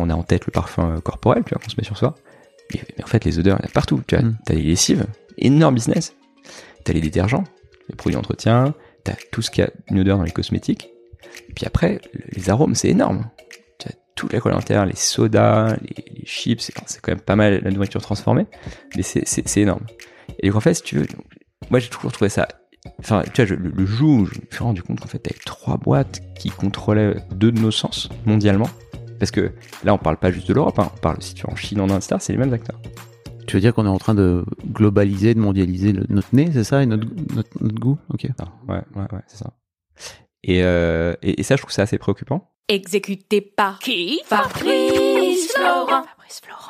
On a en tête le parfum euh, corporel, tu vois, qu'on se met sur soi. Mais, mais en fait, les odeurs, il y en a partout. Tu vois, Mm. t'as les lessives, énorme business. T'as les détergents, les produits d'entretien, t'as tout ce qui a une odeur dans les cosmétiques. Et puis après, le- les arômes, c'est énorme. Tu as toute la alimentaire, les sodas, les, les chips, c'est quand même pas mal la nourriture transformée, mais c'est- énorme. Et donc en fait, si tu veux, donc, moi j'ai toujours trouvé ça. Enfin, tu vois, je- le, le jour où je me suis rendu compte qu'en fait, t'avais trois boîtes qui contrôlaient deux de nos sens mondialement. Parce que là, on parle pas juste de l'Europe, hein, on parle, si tu vas en Chine, en Inde, c'est les mêmes acteurs. Tu veux dire qu'on est en train de globaliser, de mondialiser le- notre nez, c'est ça, et notre, notre, notre goût? Ok. Ah, ouais, ouais, ouais, c'est ça. Et, euh, et, et ça, je trouve ça assez préoccupant. Exécuté par qui? Fabrice Florent. Fabrice Florent.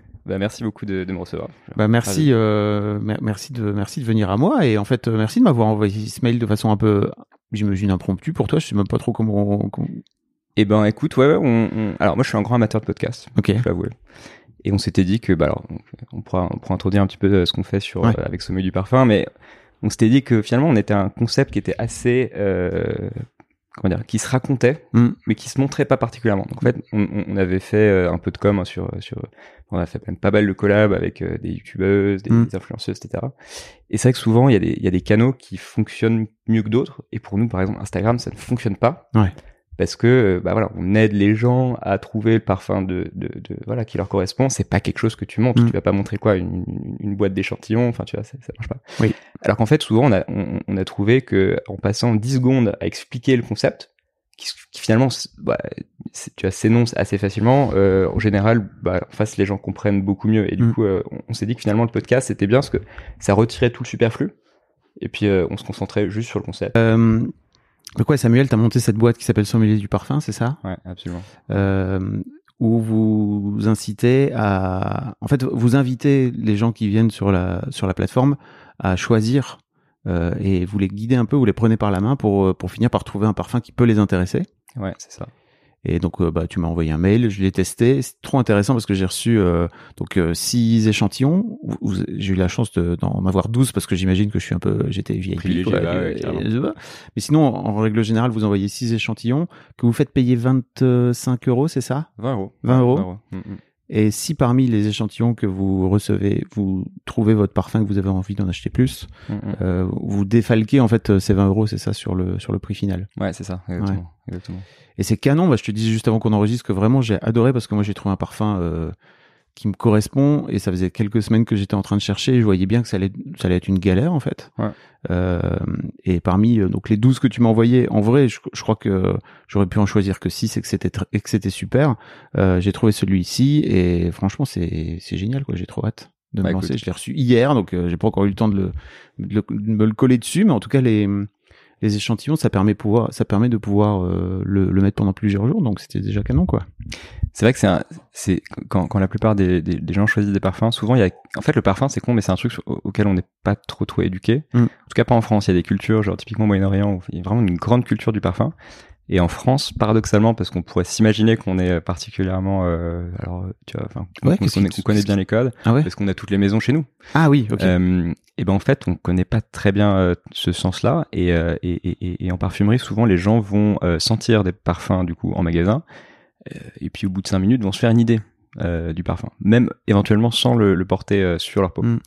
Bah, merci beaucoup de, de me recevoir. Bah merci, euh, mer- merci de merci de venir à moi et en fait euh, merci de m'avoir envoyé ce mail de façon un peu, j'imagine impromptue pour toi. Je sais même pas trop comment. comment- Eh ben, écoute, ouais, ouais, on, on- alors moi, je suis un grand amateur de podcast. Ok. je peux avouer. Et on s'était dit que, bah alors, on- pourra, on pourra introduire un petit peu euh, ce qu'on fait sur, Ouais. euh, avec Sommet du Parfum, mais on s'était dit que finalement, on était un concept qui était assez, euh, comment dire, qui se racontait, Mm. mais qui se montrait pas particulièrement. Donc en fait, on, on- avait fait euh, un peu de com hein, sur, sur, on a fait même pas mal de collabs avec euh, des youtubeuses, des, Mm. des influenceuses, etc. Et c'est vrai que souvent, il y a des, il y a des canaux qui fonctionnent mieux que d'autres. Et pour nous, par exemple, Instagram, ça ne fonctionne pas Ouais. Parce que euh, bah voilà on aide les gens à trouver le parfum de, de, de- voilà qui leur correspond c'est pas quelque chose que tu montres Mm. tu vas pas montrer quoi une, une, une boîte d'échantillons enfin tu vois ça, ça marche pas Oui. alors qu'en fait souvent on a on, on a trouvé que en passant 10 secondes à expliquer le concept qui, finalement bah, tu vois s'énonce assez facilement euh, en général bah, en face les gens comprennent beaucoup mieux et du Mm. coup euh, on, on s'est dit que finalement le podcast c'était bien parce que ça retirait tout le superflu et puis euh, on se concentrait juste sur le concept donc ouais, Samuel, t'as monté cette boîte qui s'appelle Sommelier du parfum, c'est ça? Ouais absolument. Euh, Où vous incitez à, en fait, vous invitez les gens qui viennent sur la sur la plateforme à choisir euh, et vous les guidez un peu, vous les prenez par la main pour euh, pour finir par trouver un parfum qui peut les intéresser. ouais c'est ça Et donc, euh, bah, tu m'as envoyé un mail, je l'ai testé. C'est trop intéressant parce que j'ai reçu euh, donc euh, six échantillons. J'ai eu la chance de- d'en avoir 12 parce que j'imagine que je suis un peu, j'étais quoi. bah ouais, Mais sinon, en, règle générale, vous envoyez six échantillons que vous faites payer 25 euros, c'est ça? 20 euros 20 euros. Mm, mm. Et si parmi les échantillons que vous recevez, vous trouvez votre parfum que vous avez envie d'en acheter plus, mm. euh, vous défalquez en fait euh, ces 20 euros, c'est ça sur le sur le prix final? Ouais, c'est ça, exactement. Exactement. Et c'est canon. Bah, je te disais juste avant qu'on enregistre que vraiment j'ai adoré parce que moi j'ai trouvé un parfum euh, qui me correspond et ça faisait quelques semaines que j'étais en train de chercher et je voyais bien que ça allait, ça allait être une galère en fait. Ouais. Euh, et parmi euh, donc les 12 que tu m'as envoyés, en vrai, je, je crois que j'aurais pu en choisir que 6 et que c'était et que c'était super. Euh, j'ai trouvé celui-ci et franchement c'est c'est génial quoi. J'ai trop hâte de Bah, me lancer. écoute. Je l'ai reçu hier donc euh, j'ai pas encore eu le temps de, le, de, le- de me le coller dessus, mais en tout cas les les échantillons, ça permet pouvoir, ça permet de pouvoir euh, le, le mettre pendant plusieurs jours, donc c'était déjà canon quoi. C'est vrai que c'est un, c'est quand, quand la plupart des, des, des gens choisissent des parfums, souvent il y a, en fait le parfum c'est con mais c'est un truc au- auquel on n'est pas trop trop éduqué. Mm. En tout cas pas en France, il y a des cultures genre typiquement Moyen-Orient où il y a vraiment une grande culture du parfum. Et en France, paradoxalement, parce qu'on pourrait s'imaginer qu'on est particulièrement, euh, alors tu vois, enfin, Ouais, qu'on connaît, bien les codes, Ah ouais. parce qu'on a toutes les maisons chez nous. Ah oui, ok. Euh, et ben en fait, on connaît pas très bien euh, ce sens-là. Et, euh, et, et, en parfumerie, souvent les gens vont euh, sentir des parfums du coup en magasin, euh, et puis au bout de cinq minutes, vont se faire une idée euh, du parfum, même éventuellement sans le, le porter euh, sur leur peau. Mm.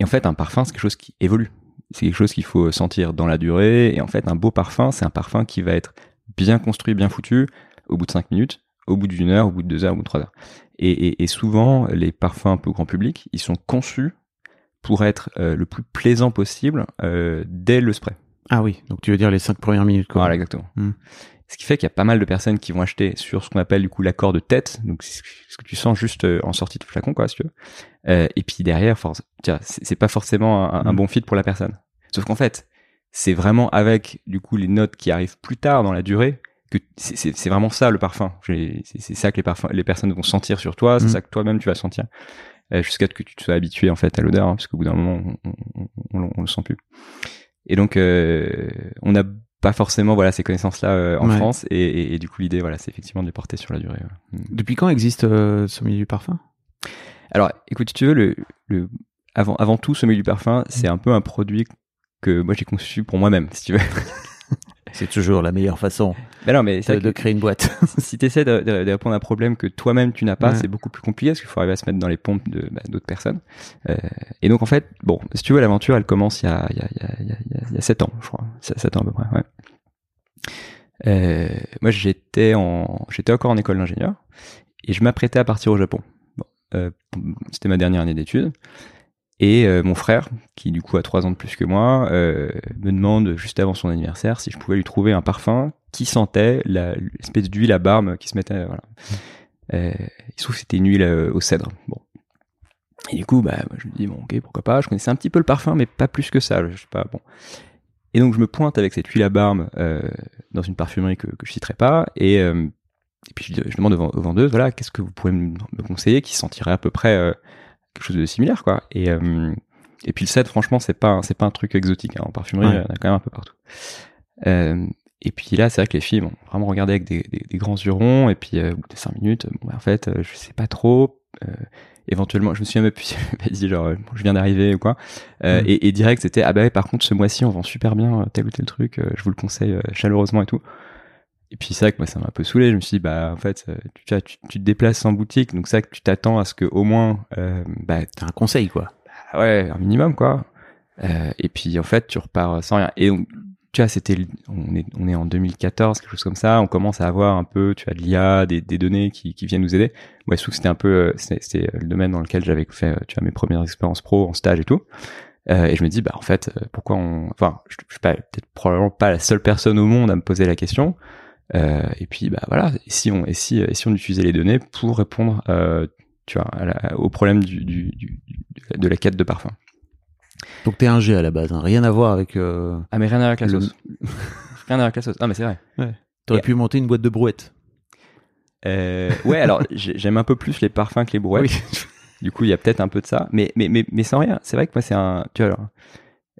Et en fait, un parfum, c'est quelque chose qui évolue. C'est quelque chose qu'il faut sentir dans la durée. Et en fait, un beau parfum, c'est un parfum qui va être bien construit, bien foutu, au bout de cinq minutes, au bout d'une heure, au bout de deux heures, au bout de trois heures. Et, et, et souvent, les parfums un peu grand public, ils sont conçus pour être euh, le plus plaisant possible euh, dès le spray. Ah oui, donc tu veux dire les cinq premières minutes quoi. Voilà, exactement. Mm. Ce qui fait qu'il y a pas mal de personnes qui vont acheter sur ce qu'on appelle du coup l'accord de tête, donc ce que tu sens juste euh, en sortie de flacon, quoi, si tu veux. Euh, et puis derrière, c'est pas forcément un, un Mm. bon fit pour la personne. Sauf qu'en fait, c'est vraiment avec du coup les notes qui arrivent plus tard dans la durée que c'est- vraiment ça le parfum. C'est ça que les parfums, les personnes vont sentir sur toi, c'est Mm. ça que toi-même tu vas sentir, euh, jusqu'à ce que tu te sois habitué en fait à l'odeur, hein, parce qu'au bout d'un moment, on, on, on, on- on le sent plus. Et donc, euh, on n'a pas forcément voilà ces connaissances-là euh, en Ouais. France, et, et, et du coup l'idée voilà, c'est effectivement de les porter sur la durée. ouais. Mm. Depuis quand existe ce milieu du parfum? Alors, écoute, si tu veux, le, le avant avant tout, ce milieu du parfum, c'est un peu un produit que moi j'ai conçu pour moi-même, si tu veux. C'est toujours la meilleure façon Mais non, mais de, créer une boîte. si tu essaies de, de- de répondre à un problème que toi-même tu n'as pas, Ouais. c'est beaucoup plus compliqué parce qu'il faut arriver à se mettre dans les pompes bah, d'autres personnes. Euh, et donc en fait, bon, si tu veux, l'aventure, elle commence il y a il y a il y a il y a, il y a- il y a sept ans, je crois, Sept- sept ans à peu près. Ouais. Euh, moi, j'étais en j'étais encore en école d'ingénieur et je m'apprêtais à partir au Japon. Bon, euh, c'était ma dernière année d'études. Et euh, mon frère, qui du coup a trois ans de plus que moi, euh, me demande juste avant son anniversaire si je pouvais lui trouver un parfum qui sentait l'espèce d'huile à barbe qui se mettait. Voilà. Euh, il se trouve que c'était une huile euh, au cèdre. Bon. Et du coup, bah, je me dis bon, ok, pourquoi pas. Je connaissais un petit peu le parfum, mais pas plus que ça. Je sais pas. Bon. Et donc je me pointe avec cette huile à barbe euh, dans une parfumerie que, que je citerai pas, et, euh, et puis je, demande aux, vend- aux vendeuses, voilà, qu'est-ce que vous pourrez me conseiller qui sentirait à peu près quelque chose de similaire, quoi. Et euh, et puis le cèdre, franchement, c'est pas c'est pas un truc exotique hein. en parfumerie, Ouais. il y en a quand même un peu partout. Euh, et puis là, c'est vrai que les filles vont vraiment regarder avec des, des, des grands yeux ronds, et puis euh, au bout de cinq minutes, bon, bah, en fait, je sais pas trop. éventuellement, je me suis même plus dit genre, je viens d'arriver ou quoi. Mm. et, et direct, c'était ah bah ouais, par contre, ce mois-ci, on vend super bien tel ou tel truc. je vous le conseille chaleureusement et tout. Et puis vrai que moi, ça m'a un peu saoulé. Je me suis dit bah en fait, euh, tu, tu, tu, te déplaces en boutique, donc vrai que tu t'attends à ce que au moins, euh, bah C'est un conseil quoi. ah ouais, un minimum quoi. Euh, et puis en fait, tu repars sans rien. Et donc, tu vois, c'était, on est, on est en 2014, quelque chose comme ça. On commence à avoir un peu, tu as de l'IA, des, des données qui, qui viennent nous aider. Ouais, je trouve que c'était un peu, euh, c'était le domaine dans lequel j'avais fait, euh, tu vois, mes premières expériences pro en stage et tout. Euh, et je me dis, bah en fait, pourquoi on, enfin, je, je suis pas peut-être probablement pas la seule personne au monde à me poser la question. Euh, et puis bah voilà, et si on, et si, et si on utilisait les données pour répondre, euh, tu vois, à la- au problème du, du, du, du- de la quête de parfum. Donc t'es un G à la base, hein. rien à voir avec. Euh... Ah mais rien à voir avec la Le- sauce. rien à voir avec la sauce. Ah mais c'est vrai. T'aurais Et- pu monter une boîte de brouettes. Euh, ouais alors j'ai- j'aime un peu plus les parfums que les brouettes. Du coup il y a peut-être un peu de ça, mais mais mais, mais sans rien. C'est vrai que moi c'est un, tu vois alors,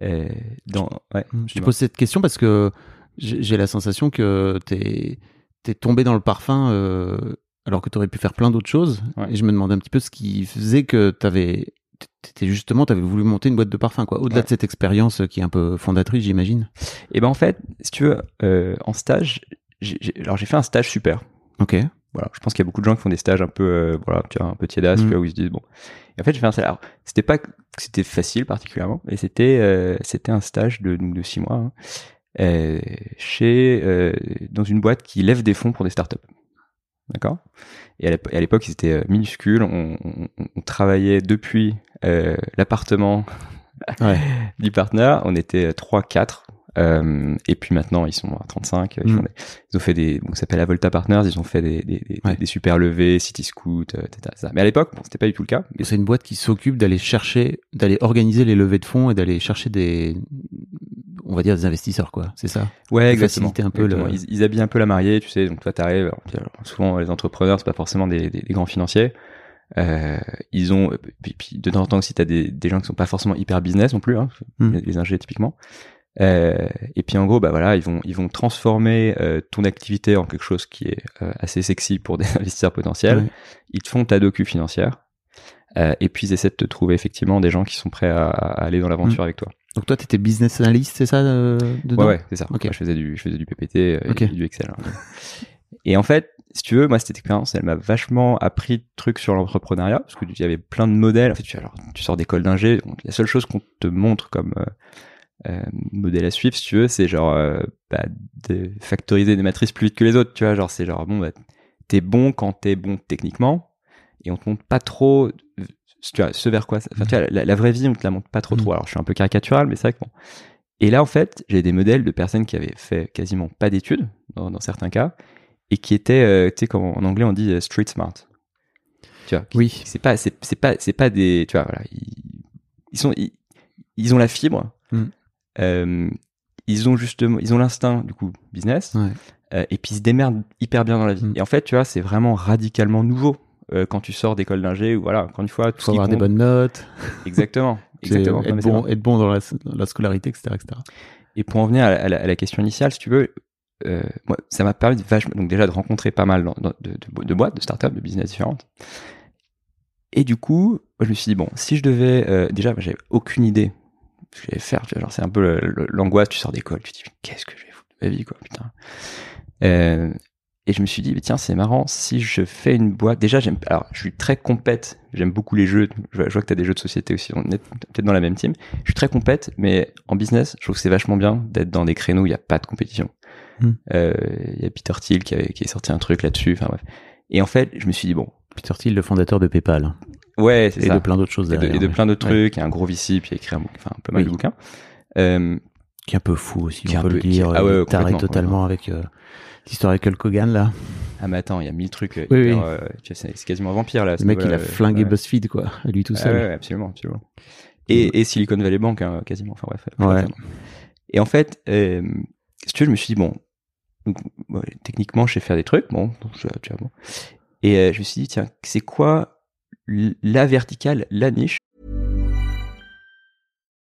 euh, dans ouais. Je te pose cette question parce que j'ai la sensation que t'es es tombé dans le parfum euh, alors que t'aurais pu faire plein d'autres choses. Ouais. Et je me demandais un petit peu ce qui faisait que t'avais t'étais justement t'avais voulu monter une boîte de parfum quoi. Au-delà Ouais. de cette expérience qui est un peu fondatrice, j'imagine. Et ben en fait, si tu veux, euh, en stage, j'ai- j'ai- alors j'ai fait un stage super. Ok. voilà, je pense qu'il y a beaucoup de gens qui font des stages un peu, euh, voilà, tu vois, un peu tiédas, Mm. vois, où ils se disent bon. Et en fait, j'ai fait un stage. C'était pas que c'était facile particulièrement, mais c'était, euh, c'était un stage de donc de six mois hein, euh, chez euh, dans une boîte qui lève des fonds pour des startups. D'accord? Et à l'époque, ils étaient euh, minuscules. On, on- on travaillait depuis euh, l'appartement Ouais. du partenaire. On était 3-4. Euh, et puis maintenant, ils sont à 35. Ils, Mm. font des- ils ont fait des, bon, ça s'appelle la Volta Partners. Ils ont fait des, des, des, Ouais. des super levées, City Scoot, euh, etc. ça. Mais à l'époque, bon, c'était pas du tout le cas. C'est une boîte qui s'occupe d'aller chercher, d'aller organiser les levées de fonds et d'aller chercher des, on va dire des investisseurs, quoi. C'est ça? Ouais, exactement. un peu Exactement. le- Ils, ils habillent un peu la mariée, tu sais. Donc toi, t'arrives. Souvent, les entrepreneurs, c'est pas forcément des, des, des grands financiers. Euh, ils ont, puis, puis de temps en temps aussi, t'as des, des gens qui sont pas forcément hyper business non plus, hein, Mm. les, ingés typiquement. Euh, et puis en gros, bah voilà, ils vont, ils vont transformer euh, ton activité en quelque chose qui est assez sexy pour des investisseurs potentiels. Ils te font ta docu financière. Et puis ils essaient de te trouver effectivement des gens qui sont prêts à, à aller dans l'aventure avec toi. Donc toi, t'étais business analyst, c'est ça, euh, dedans Ouais, ouais, c'est ça. Ok. Moi, je faisais du, je faisais du PPT euh, et du Excel. hein. Et en fait, si tu veux, moi, cette expérience, elle m'a vachement appris de trucs sur l'entrepreneuriat, parce que il y avait plein de modèles. En fait, tu, alors, tu sors d'école d'ingé, la seule chose qu'on te montre comme euh, euh, modèle à suivre, si tu veux, c'est genre bah, de factoriser des matrices plus vite que les autres, tu vois. Genre, c'est genre, bon, bah, t'es bon quand t'es bon techniquement, et on te montre pas trop, tu vois, ce vers quoi. ça- Enfin, tu vois, la, la vraie vie, on te la montre pas trop Mhm. trop. Alors, je suis un peu caricatural, mais c'est vrai que bon. Et là, en fait, j'ai des modèles de personnes qui avaient fait quasiment pas d'études, dans, dans certains cas, et qui étaient, euh, tu sais, comme en anglais on dit euh, street smart. Tu vois, Oui. c'est pas, c'est, c'est pas, c'est pas des, tu vois, voilà, ils, ils sont, ils, ils ont la fibre, Mm. euh, ils ont justement, ils ont l'instinct du coup business, Ouais. euh, et puis ils se démerdent hyper bien dans la vie. Mm. Et en fait, tu vois, c'est vraiment radicalement nouveau euh, quand tu sors d'école d'ingé ou voilà, encore une fois, tout Faut avoir des bonnes notes, Exactement, exactement. Être, bon, être bon dans la, dans la scolarité, etc., etc. Et pour en venir à la, à la- à la question initiale, si tu veux, euh, moi, ça m'a permis de vachement, donc déjà de rencontrer pas mal de, de- de boîtes, de startups, de business différentes. Et du coup, je me suis dit, bon, si je devais, euh, déjà, j'avais aucune idée ce que j'allais faire, genre, c'est un peu l'angoisse, tu sors d'école, tu te dis, qu'est-ce que je vais foutre de ma vie, quoi, putain. Euh, et je me suis dit, mais tiens, c'est marrant, si je fais une boîte, déjà, j'aime, alors, je suis très compète, j'aime beaucoup les jeux, je vois, que t'as des jeux de société aussi, on est peut-être dans la même team. Je suis très compète, mais en business, je trouve que c'est vachement bien d'être dans des créneaux où il n'y a pas de compétition. Hmm. Euh, Il y a Peter Thiel qui, avait- qui est sorti un truc là-dessus, enfin bref. Et en fait, je me suis dit, bon, Peter Thiel, le fondateur de PayPal, ouais, c'est et ça. de plein d'autres choses et de, derrière. et de mais- plein d'autres ouais. trucs, et un gros VC, puis il a écrit un, bouquin- enfin, pas mal Oui. de bouquins. Euh, Qui est un peu fou aussi, Qui on un peut peu- le qui- dire. ah ouais, il ouais, taré totalement avec euh, l'histoire avec Hulk Hogan, là. ah, mais attends, il y a mille trucs. Oui, oui. euh, c'est quasiment un vampire, là. Le mec, il a flingué ouais. BuzzFeed, quoi, lui tout Ah seul. ouais, ouais, absolument, absolument. Et, et Silicon Valley Bank, hein, quasiment. Enfin bref. Ouais. Et en fait, euh, si tu veux, je me suis dit, bon, donc, techniquement, je sais faire des trucs, bon, donc, je- tu vois, bon. Et euh, je me suis dit, tiens, c'est quoi la verticale, la niche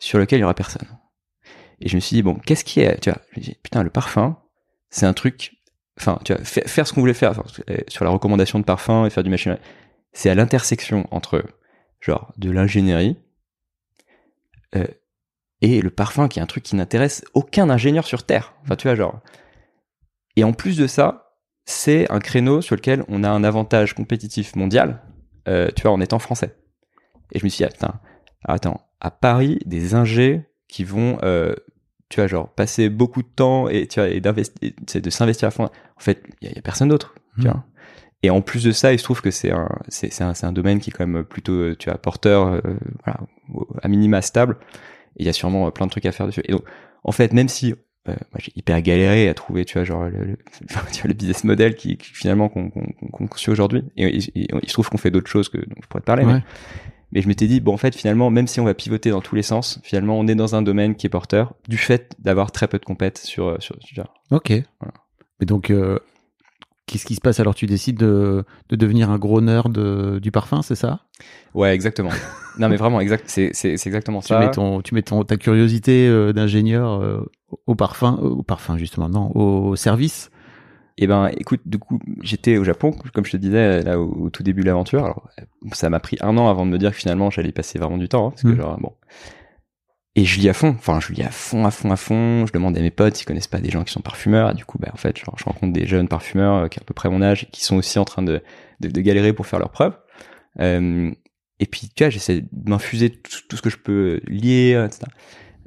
Sur lequel il y aura personne Et je me suis dit, bon, qu'est-ce qui est, tu vois, je me putain, le parfum, c'est un truc, enfin, tu vois, fa- faire ce qu'on voulait faire euh, sur la recommandation de parfum et faire du machine, c'est à l'intersection entre, genre, de l'ingénierie euh, et le parfum, qui est un truc qui n'intéresse aucun ingénieur sur Terre. Enfin, tu vois, genre. Et en plus de ça, c'est un créneau sur lequel on a un avantage compétitif mondial, euh, tu vois, en étant français. Et je me suis dit, ah, putain, attends, à Paris, des ingés qui vont, euh, tu vois, genre, passer beaucoup de temps et, tu vois, et d'investir, c'est de s'investir à fond. En fait, il y, a- y a personne d'autre, tu Mhm. vois. Et en plus de ça, il se trouve que c'est un, c'est, un, c'est un domaine qui est quand même plutôt, euh, tu vois, porteur, euh, voilà, à minima stable. Et il y a sûrement plein de trucs à faire dessus. Et donc, en fait, même si euh, moi j'ai hyper galéré à trouver, tu vois, genre le, le, tu vois, le business model qui, qui finalement qu'on qu'on suit aujourd'hui. Et, et- et il se trouve qu'on fait d'autres choses que dont je pourrais te parler. Ouais. Mais je m'étais dit, bon, en fait, finalement, même si on va pivoter dans tous les sens, finalement, on est dans un domaine qui est porteur du fait d'avoir très peu de compètes sur, euh, sur ce sujet. Ok. Mais donc, euh, qu'est-ce qui se passe? Alors Tu décides de, de devenir un gros nerd de- du parfum, c'est ça? Ouais, exactement. non, mais vraiment, exact, c'est, c'est, c'est exactement Tu ça. mets, ton, tu mets ton, ta curiosité euh, d'ingénieur euh, au parfum, euh, au parfum justement, non, au service. Et ben, écoute, du coup, j'étais au Japon, comme je te disais, là, au, au tout début de l'aventure. Alors, ça m'a pris un an avant de me dire que finalement, j'allais y passer vraiment du temps, hein, parce que Mm. genre, bon. Et je lis à fond, enfin, je lis à fond, à fond, à fond. Je demande à mes potes s'ils connaissent pas des gens qui sont parfumeurs. Et du coup, bah, en fait, genre, je rencontre des jeunes parfumeurs euh, qui ont à peu près mon âge et qui sont aussi en train de, de, de galérer pour faire leurs preuves. Euh, et puis, tu vois, j'essaie de m'infuser tout, tout ce que je peux lire, etc.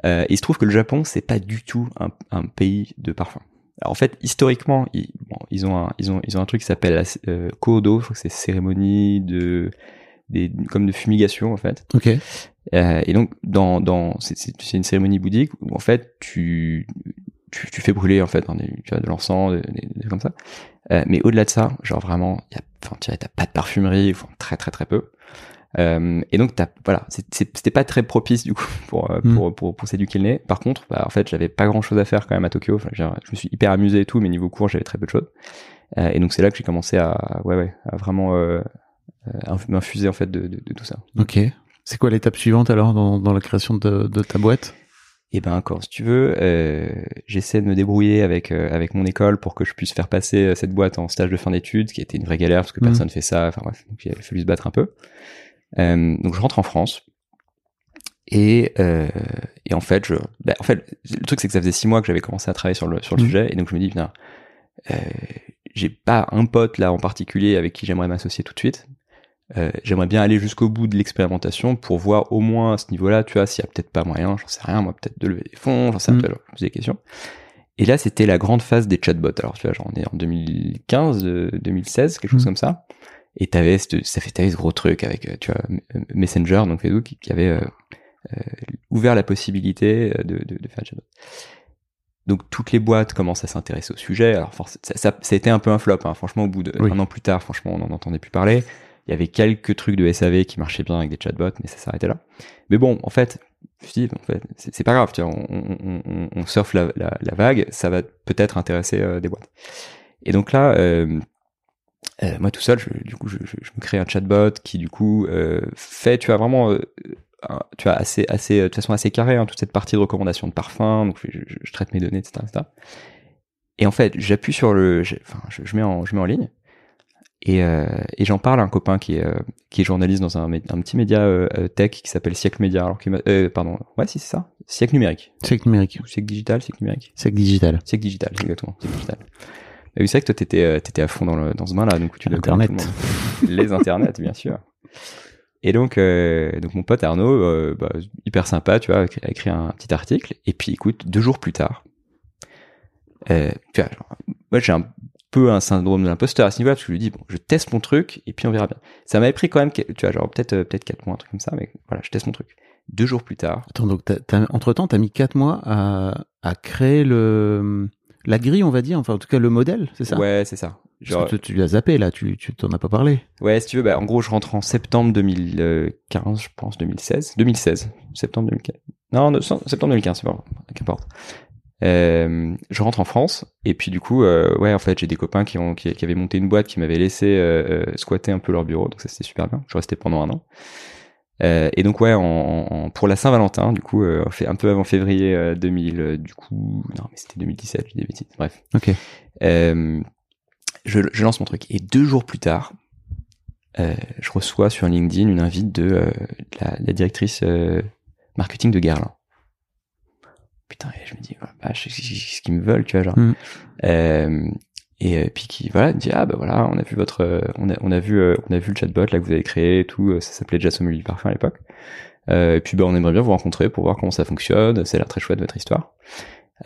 Euh, et il se trouve que le Japon, c'est pas du tout un, un pays de parfum. Alors en fait, historiquement, ils, bon, ils ont un, ils ont, ils ont un truc qui s'appelle euh, kodo, je crois que c'est cérémonie de, des, comme de fumigation en fait. Ok. Euh, et donc dans, dans, c'est, une cérémonie bouddhique où en fait tu, tu, tu fais brûler en fait hein, des- tu vois, de l'encens, des, des- comme ça. Euh, mais au-delà de ça, genre vraiment, y a, enfin, tu t'as pas de parfumerie, enfin, très très très peu. Euh, et donc t'as, voilà, c'était pas très propice du coup pour euh, Mm. pour pour, pour s'éduquer le nez. Par contre, bah, en fait, j'avais pas grand chose à faire quand même à Tokyo. Enfin, je me suis hyper amusé et tout, mais niveau cours, j'avais très peu de choses. Euh, et donc c'est là que j'ai commencé à, ouais ouais, à vraiment euh, m'infuser en fait de, de, de tout ça. Ok. C'est quoi l'étape suivante alors dans, dans la création de, de ta boîte? Et ben encore, si tu veux, euh, j'essaie de me débrouiller avec euh, avec mon école pour que je puisse faire passer cette boîte en stage de fin d'études, qui était une vraie galère parce que Mhm. personne fait ça. Enfin bref, donc il a fallu se battre un peu. Euh, donc je rentre en France et euh, et en fait je, bah, en fait le truc c'est que ça faisait six mois que j'avais commencé à travailler sur le sur le Mhm. sujet et donc je me dis putain, euh, j'ai pas un pote là en particulier avec qui j'aimerais m'associer tout de suite. Euh, j'aimerais bien aller jusqu'au bout de l'expérimentation pour voir au moins à ce niveau-là, tu vois, s'il y a peut-être pas moyen, j'en sais rien, moi, peut-être de lever des fonds, j'en sais Mm. rien, je des questions. Et là, c'était la grande phase des chatbots. Alors, tu vois, genre, on est en 2015, euh, 2016, quelque chose Mm. comme ça. Et t'avais, ça fait, t'avais ce gros truc avec, euh, tu vois, Messenger, donc Facebook, qui, qui avait euh, euh, ouvert la possibilité de, de, de faire chatbot. Donc toutes les boîtes commencent à s'intéresser au sujet. Alors ça, ça, ça a été un peu un flop. Hein. Franchement, au bout de Oui. un an plus tard, franchement, on n'en entendait plus parler. Il y avait quelques trucs de SAV qui marchaient bien avec des chatbots, mais ça s'arrêtait là. Mais bon, en fait, je en c'est c'est pas grave. Tu vois, on, on, on, on surfe la, la, la vague, ça va peut-être intéresser euh, des boîtes. Et donc là, euh, euh, moi tout seul, je, du coup, je, je, je me crée un chatbot qui du coup euh, fait, tu vois, vraiment, euh, un- tu vois, assez, assez, de façon assez carrée, hein, toute cette partie de recommandation de parfum. Donc je, traite mes données, etc., etc. Et en fait, j'appuie sur le, enfin, je, mets en, je mets en ligne. Et, et j'en parle à un copain qui est, qui est journaliste dans un, petit média tech qui s'appelle Siècle Média. Alors, euh, pardon, ouais, si c'est ça, Siècle Numérique, Siècle numérique. ou Siècle Digital, Siècle Numérique, Siècle digital. Siècle Digital, exactement, Siècle Digital. Et oui, c'est vrai que toi, t'étais, euh, t'étais à fond dans, le, dans ce bain-là, donc tu Internet. le. Les internets, bien sûr. Et donc, euh, donc mon pote Arnaud, euh, bah, hyper sympa, tu vois, a écrit- un petit article. Et puis, écoute, deux jours plus tard, euh, tu vois, genre, moi j'ai un peu un syndrome de l'imposteur à ce niveau-là parce que je lui dis bon, je teste mon truc et puis on verra bien. Ça m'avait pris quand même, tu vois, genre peut-être euh, peut-être quatre mois, un truc comme ça, mais voilà, je teste mon truc. Deux jours plus tard, Attends, donc t'as- t'as- entre-temps, tu as mis 4 mois à, à créer le, la grille, on va dire, enfin en tout cas le modèle, c'est ça? Ouais, c'est ça. Genre, Parce que tu, tu l'as zappé là, tu tu t'en as pas parlé. Ouais, si tu veux, bah, en gros, je rentre en septembre 2015, je pense, 2016. 2016. Septembre 2015. Non, septembre 2015, c'est pas qu'importe. Euh, je rentre en France, et puis du coup, euh, ouais, en fait, j'ai des copains qui, ont, qui, qui avaient monté une boîte qui m'avaient laissé euh, squatter un peu leur bureau, donc ça c'était super bien. Je resté pendant un an. Euh, et donc ouais, en, en- pour la Saint-Valentin, du coup, euh, fait un peu avant février euh, 2000, euh, du coup, non, mais c'était 2017, je dis des bêtises. Bref. Ok. Je, je lance mon truc. Et deux jours plus tard, je reçois sur LinkedIn une invite de la, la directrice marketing de Guerlain. Putain, et je me dis, voilà, bah, je sais ce qu'ils me veulent, tu vois, genre. Mm. Et euh, puis qui voilà dit ah bah voilà on a vu votre euh, on a on a vu euh, on a vu le chatbot là que vous avez créé et tout ça s'appelait du parfum à l'époque. Euh, et puis bah on aimerait bien vous rencontrer pour voir comment ça fonctionne. A l'air très chouette votre histoire.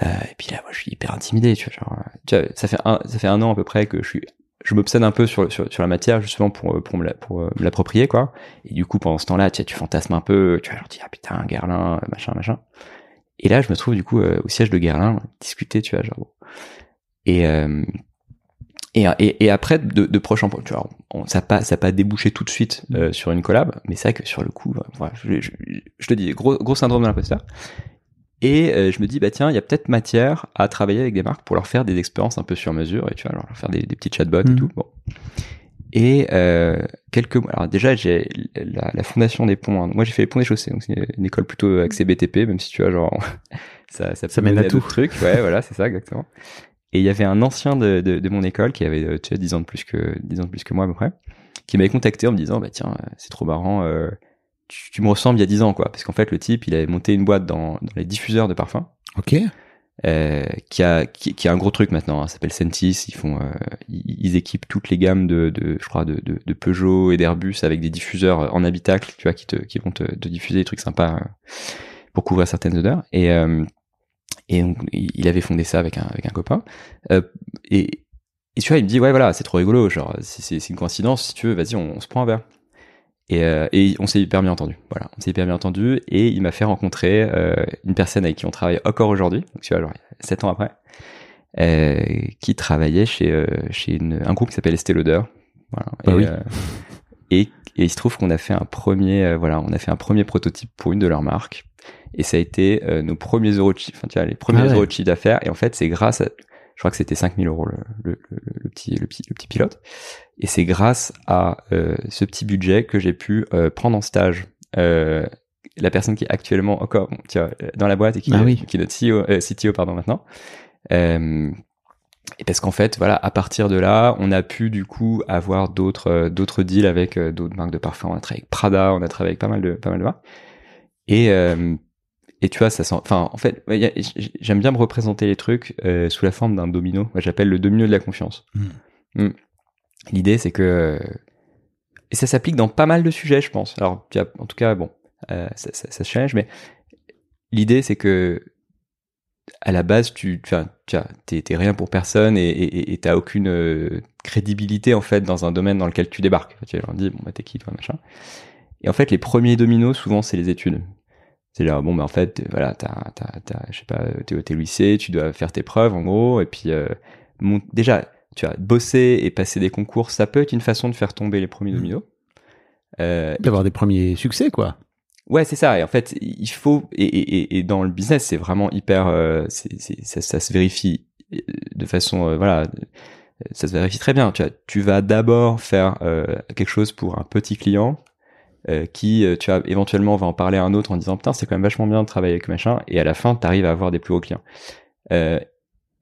Euh, et puis là moi je suis hyper intimidé tu vois genre tu vois, ça fait un ça fait un an à peu près que je suis je m'obsède un peu sur, sur sur la matière justement pour pour me pour me l'approprier quoi. Et du coup pendant ce temps-là tu vois, tu fantasmes un peu tu vois genre dis ah putain Guerlain machin machin. Et là je me trouve du coup euh, au siège de Guerlain discuter tu vois genre Et, et, et après, de, de prochains tu vois, on, ça n'a pas, ça a pas débouché tout de suite euh, sur une collab, mais c'est vrai que sur le coup, voilà, je, je, je te dis, gros, gros syndrome de l'imposteur. Et euh, je me dis, bah tiens, il y a peut-être matière à travailler avec des marques pour leur faire des expériences un peu sur mesure et tu vois, leur faire des, des petits chatbots et Mhm. tout. Bon. Et euh, quelques mois. Alors déjà, j'ai la, la fondation des ponts. hein. Moi, j'ai fait les ponts des chaussées, donc c'est une, une école plutôt axée BTP, même si tu vois, genre, ça, ça, Ça mène à tout. trucs. Ouais, voilà, c'est ça exactement. Et il y avait un ancien de, de, de mon école qui avait, euh, tu vois, 10 ans de plus que 10 ans de plus que moi à peu près, qui m'avait contacté en me disant, bah tiens, euh, c'est trop marrant. euh, tu, tu me ressembles il y a 10 ans, quoi. Parce qu'en fait, le type, il avait monté une boîte dans, dans les diffuseurs de parfums Ok. euh, qui a qui, qui a un gros truc maintenant. hein, ça s'appelle Sentis. Ils font, euh, ils, ils équipent toutes les gammes de, de je crois, de, de, de Peugeot et d'Airbus avec des diffuseurs en habitacle, tu vois, qui te, qui vont te, te diffuser des trucs sympas euh, pour couvrir certaines odeurs. Et euh, et donc, il avait fondé ça avec un avec un copain. Euh, et et tu vois, il me dit ouais voilà, c'est trop rigolo. Genre, c'est c'est une coïncidence, si tu veux, vas-y, on, on se prend un verre. Et, euh, et on s'est hyper bien entendu. Voilà, on s'est hyper bien entendu. Et il m'a fait rencontrer euh, une personne avec qui on travaille encore aujourd'hui. Donc tu vois, genre sept ans après, euh, qui travaillait chez euh, chez une- un groupe qui s'appelle Estée Lauder. Voilà. Bah et, oui. euh, et, et il se trouve qu'on a fait un premier, euh, voilà, on a fait un premier prototype pour une de leurs marques. Et ça a été euh, nos premiers euros de chiffre, enfin, tu vois, les premiers Ah ouais. euros de chiffre d'affaires. Et en fait, c'est grâce à, je crois que c'était 5000 euros le, le, le, le petit, le petit, le petit pilote. Et c'est grâce à euh, ce petit budget que j'ai pu euh, prendre en stage euh, la personne qui est actuellement encore bon, tu vois, dans la boîte et qui, Ah oui. qui est notre CEO, euh, CTO pardon maintenant. Euh, et parce qu'en fait, voilà, à partir de là, on a pu du coup avoir d'autres euh, d'autres deals avec euh, d'autres marques de parfums. On a travaillé avec Prada, on a travaillé avec pas mal de pas mal de marques. Et euh, et tu vois, ça sent. Enfin, en fait, j'aime bien me représenter les trucs euh, sous la forme d'un domino. Moi, j'appelle le domino de la confiance. Mm. L'idée, c'est que et ça s'applique dans pas mal de sujets, je pense. Alors, en tout cas, bon, euh, ça, ça, ça se change, mais l'idée, c'est que à la base, tu, t'es, rien pour personne et t'as aucune euh, crédibilité en fait dans un domaine dans lequel tu débarques. Tu leur dis bon bah t'es qui toi machin. Et en fait, les premiers dominos souvent c'est les études. C'est là bon bah en fait voilà t'as t'as t'as je sais pas t'es au t'es au lycée, tu dois faire tes preuves en gros et puis euh, mon- déjà tu vois bosser et passer des concours ça peut être une façon de faire tomber les premiers dominos. Euh, D'avoir des premiers succès, quoi. Ouais, c'est ça. Et en fait, il faut et, et, et- dans le business, c'est vraiment hyper. euh, c'est, c'est- ça, ça se vérifie euh, de façon euh, voilà, ça se vérifie très bien. Tu vois, tu vas d'abord faire euh, quelque chose pour un petit client euh, qui, euh, tu vois, éventuellement va en parler à un autre en disant putain, c'est quand même vachement bien de travailler avec machin. Et à la fin, tu arrives à avoir des plus gros clients. Euh,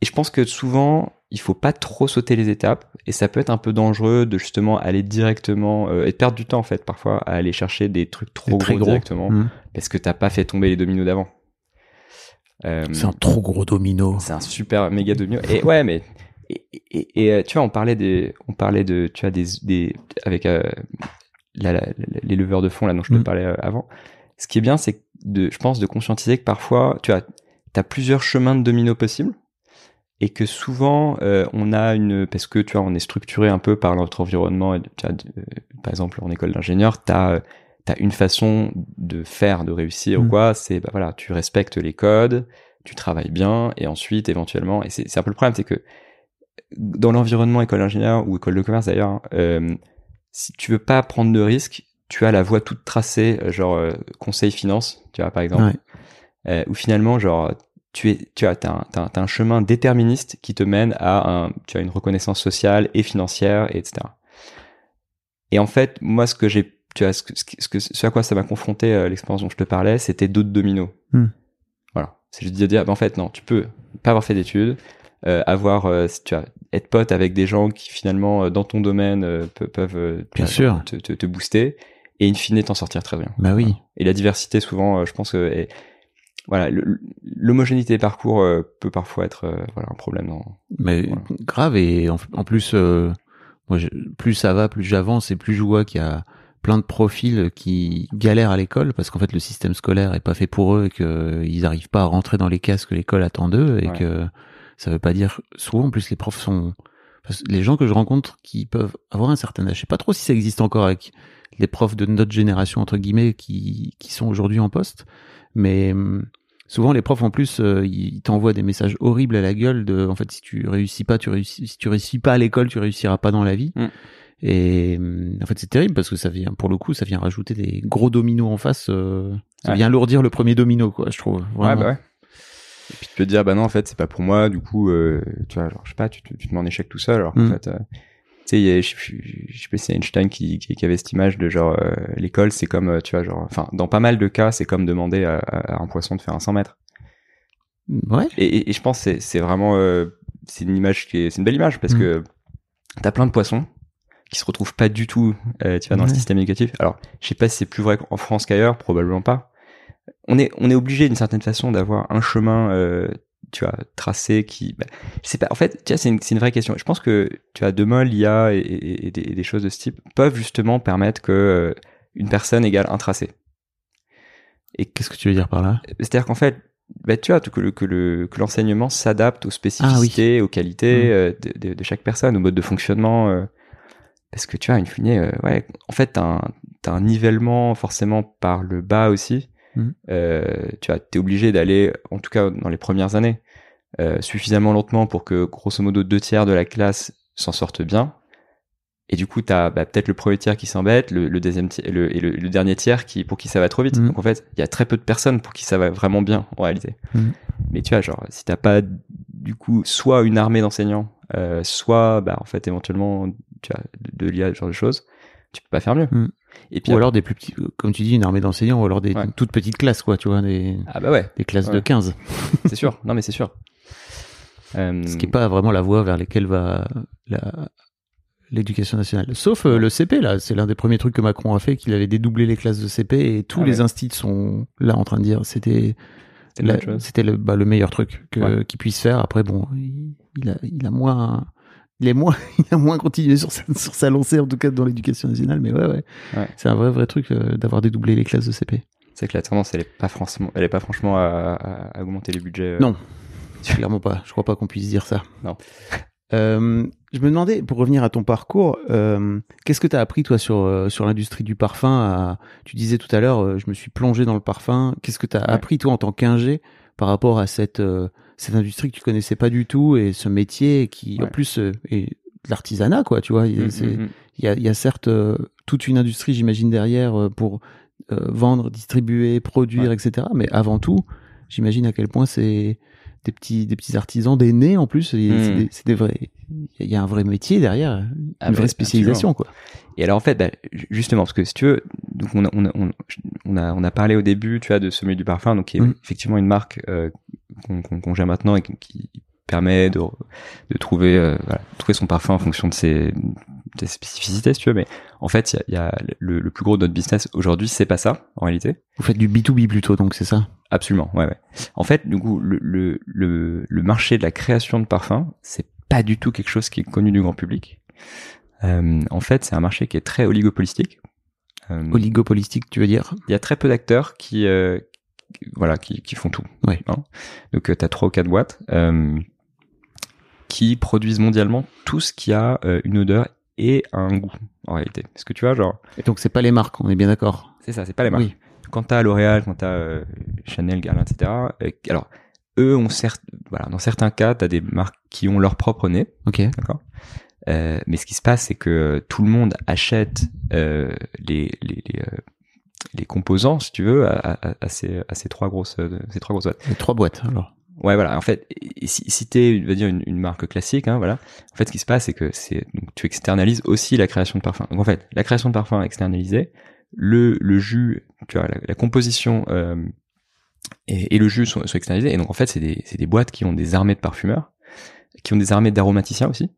et je pense que souvent, il faut pas trop sauter les étapes et ça peut être un peu dangereux de justement aller directement euh, et de perdre du temps en fait parfois à aller chercher des trucs trop gros, gros. directement Mm. parce que t'as pas fait tomber les dominos d'avant. C'est un trop gros domino. c'est un super méga domino. Et ouais, mais et, et- et, tu vois, on parlait des, on parlait de, tu vois, des, des avec euh, les leveurs de fonds là dont je te Mm. parlais euh, avant. Ce qui est bien, c'est de, je pense, de conscientiser que parfois, tu as, t'as plusieurs chemins de domino possibles et que souvent euh, on a une parce que tu vois on est structuré un peu par notre environnement et tu euh, par exemple en école d'ingénieur t'as euh, t'as une façon de faire de réussir ou Mm. quoi c'est bah voilà tu respectes les codes tu travailles bien et ensuite éventuellement et c'est un peu le problème c'est que dans l'environnement école d'ingénieur ou école de commerce d'ailleurs hein, si tu veux pas prendre de risques tu as la voie toute tracée euh, genre euh, conseil finance tu vois par exemple Ouais. euh, où finalement genre tu es tu as un, chemin déterministe qui te mène à un tu as une reconnaissance sociale et financière et etc et en fait moi ce que j'ai tu vois ce que ce, que- à quoi ça m'a confronté euh, l'expérience dont je te parlais c'était d'autres dominos Hmm. voilà c'est juste de dire bah, en fait non tu peux pas avoir fait d'études avoir euh, tu vois être pote avec des gens qui finalement euh, dans ton domaine euh, pe- peuvent euh, Bien sûr. te, te, te booster et in fine t'en sortir très bien Bah oui. et la diversité, souvent, euh, je pense que est- voilà, l'homogénéité des parcours euh, peut parfois être euh, voilà un problème. Dans... Mais Voilà. grave et en, en plus, euh, moi, je- plus ça va, plus j'avance et plus je vois qu'il y a plein de profils qui galèrent à l'école parce qu'en fait le système scolaire est pas fait pour eux et qu'ils n'arrivent pas à rentrer dans les cases que l'école attend d'eux et Ouais. que ça veut pas dire souvent en plus les profs sont les gens que je rencontre qui peuvent avoir un certain âge, je sais pas trop si ça existe encore avec les profs de notre génération entre guillemets qui qui sont aujourd'hui en poste, mais hum, Souvent, les profs, en plus, euh, ils t'envoient des messages horribles à la gueule de, en fait, si tu réussis pas, tu réussis, si tu réussis pas à l'école, tu réussiras pas dans la vie. Mm. Et hum, en fait, c'est terrible parce que ça vient, pour le coup, ça vient rajouter des gros dominos en face. euh, ça Ouais. vient alourdir le premier domino, quoi, je trouve. Ouais, bah ouais. Et puis tu peux te dire, bah non, en fait, c'est pas pour moi, du coup, euh, tu vois, genre, je sais pas, tu, te- tu te mets en échec tout seul, alors qu'en Mm. fait, euh, tu sais, je, sais pas si c'est Einstein qui, qui, qui avait cette image de genre, euh, l'école, c'est comme, tu vois, genre, enfin, dans pas mal de cas, c'est comme demander à, à un poisson de faire un 100 mètres. Ouais. Et, et, et je pense que c'est- vraiment, c'est une image qui est, c'est une belle image parce Mm. que t'as plein de poissons qui se retrouvent pas du tout, tu vois, dans le système éducatif. Alors, je sais pas si c'est plus vrai en France qu'ailleurs, probablement pas. On est, on est obligé d'une certaine façon d'avoir un chemin, euh, tu vois, tracé qui, bah, je sais pas. En fait, tu vois, c'est une, c'est une vraie question. Je pense que, tu vois, demain, l'IA et, et- et des, et des choses de ce type peuvent justement permettre que euh, une personne égale un tracé. Et Qu'est-ce que tu veux dire par là? C'est-à-dire qu'en fait, bah, tu vois, que le que le que l'enseignement s'adapte aux spécificités, aux qualités Mm. euh, de, de, de chaque personne, au mode de fonctionnement. euh, parce que tu vois, in fine, ouais, en fait, t'as un, un nivellement forcément par le bas aussi. Mm. Euh, tu vois, t'es obligé d'aller, en tout cas dans les premières années, euh, suffisamment lentement pour que grosso modo deux tiers de la classe s'en sortent bien. Et du coup, t'as bah, peut-être le premier tiers qui s'embête, le, le deuxième tiers, le, et le, le dernier tiers qui pour qui ça va trop vite. Mhm. Donc en fait, il y a très peu de personnes pour qui ça va vraiment bien en réalité. Mhm. Mais tu vois, genre, si t'as pas du coup soit une armée d'enseignants, euh, soit bah en fait éventuellement tu vois de, de l'IA, ce genre de choses, tu peux pas faire mieux. Et puis Ou alors des plus petits, comme tu dis, une armée d'enseignants, ou alors des Ouais. toutes petites classes, quoi, tu vois, des, ah bah ouais, des classes de Ouais. 15. c'est sûr. Non mais c'est sûr. Euh, Ce qui est pas vraiment la voie vers laquelle va la, l'éducation nationale. Sauf euh, le CP, là. C'est l'un des premiers trucs que Macron a fait, qu'il avait dédoublé les classes de CP et tous Ah les ouais. instituts sont là en train de dire c'était c'était le, bah, le meilleur truc que, Ouais. qu'il puisse faire. Après, bon, il a, il a moins, il est moins, il a moins continué sur sa, sur sa lancée, en tout cas dans l'éducation nationale. Mais ouais, ouais. Ouais. C'est un vrai, vrai truc euh, d'avoir dédoublé les classes de CP. C'est que la tendance, elle est pas franchement, elle est pas franchement à, à- à augmenter les budgets. euh. Non, clairement pas. Je crois pas qu'on puisse dire ça. Non. Euh, je me demandais, pour revenir à ton parcours, euh, qu'est-ce que tu as appris toi sur sur l'industrie du parfum à- Tu disais tout à l'heure, je me suis plongé dans le parfum. Qu'est-ce que tu as Ouais. appris toi en tant qu'ingé par rapport à cette cette industrie que tu connaissais pas du tout et ce métier qui en plus euh, est de l'artisanat quoi, tu vois. Mm, C'est- mm, mm. il y a, il y a certes euh, toute une industrie, j'imagine, derrière euh, pour euh, vendre, distribuer, produire, Ouais. etc. Mais avant tout, j'imagine à quel point c'est des petits, des petits artisans, des nés en plus. Mm. C'est des, vrais. Il y a un vrai métier derrière, une Ah bah, vraie spécialisation, quoi. Et alors en fait, bah, ju- justement, parce que si tu veux, donc on a, on a, on, a, on a parlé au début, tu vois, de ce milieu du parfum, donc qui est Mm. effectivement une marque euh, qu'on qu'on gère maintenant et qui- permet de, de trouver, euh, voilà, trouver son parfum en fonction de ses, de ses spécificités, si tu veux. Mais en fait, il y a, y a le, le plus gros de notre business aujourd'hui, c'est pas ça, en réalité. Vous faites du B2B plutôt, donc c'est ça? Absolument, ouais, ouais. En fait, du coup, le, le, le, le marché de la création de parfums, c'est pas du tout quelque chose qui est connu du grand public. Euh, en fait, c'est un marché qui est très oligopolistique. Euh, Oligopolistique, tu veux dire? Il y a très peu d'acteurs qui, euh, qui- voilà, qui, qui font tout. Ouais. hein. Donc, tu as trois ou quatre boîtes euh, qui produisent mondialement tout ce qui a euh, une odeur et un goût, en réalité. Parce que tu vois, genre, Et donc c'est pas les marques, on est bien d'accord. c'est ça, c'est pas les marques. Oui. Quand t'as L'Oréal, quand t'as euh, Chanel, Guerlain, etc. euh, alors, eux ont certes, voilà, dans certains cas, t'as des marques qui ont leur propre nez, Ok. d'accord? Euh, mais ce qui se passe, c'est que euh, tout le monde achète euh, les les les, euh, les composants, si tu veux, à, à, à ces à ces trois grosses euh, ces trois grosses boîtes. Les trois boîtes, alors. Ouais, voilà. En fait, si, si t'es, on va dire une, une marque classique, hein, voilà. En fait, ce qui se passe, c'est que c'est donc tu externalises aussi la création de parfum. Donc en fait, la création de parfum est externalisée, le le jus, tu vois, la, la composition euh, et, et le jus sont, sont externalisés. Et donc en fait, c'est des c'est des boîtes qui ont des armées de parfumeurs, qui ont des armées d'aromaticiens aussi.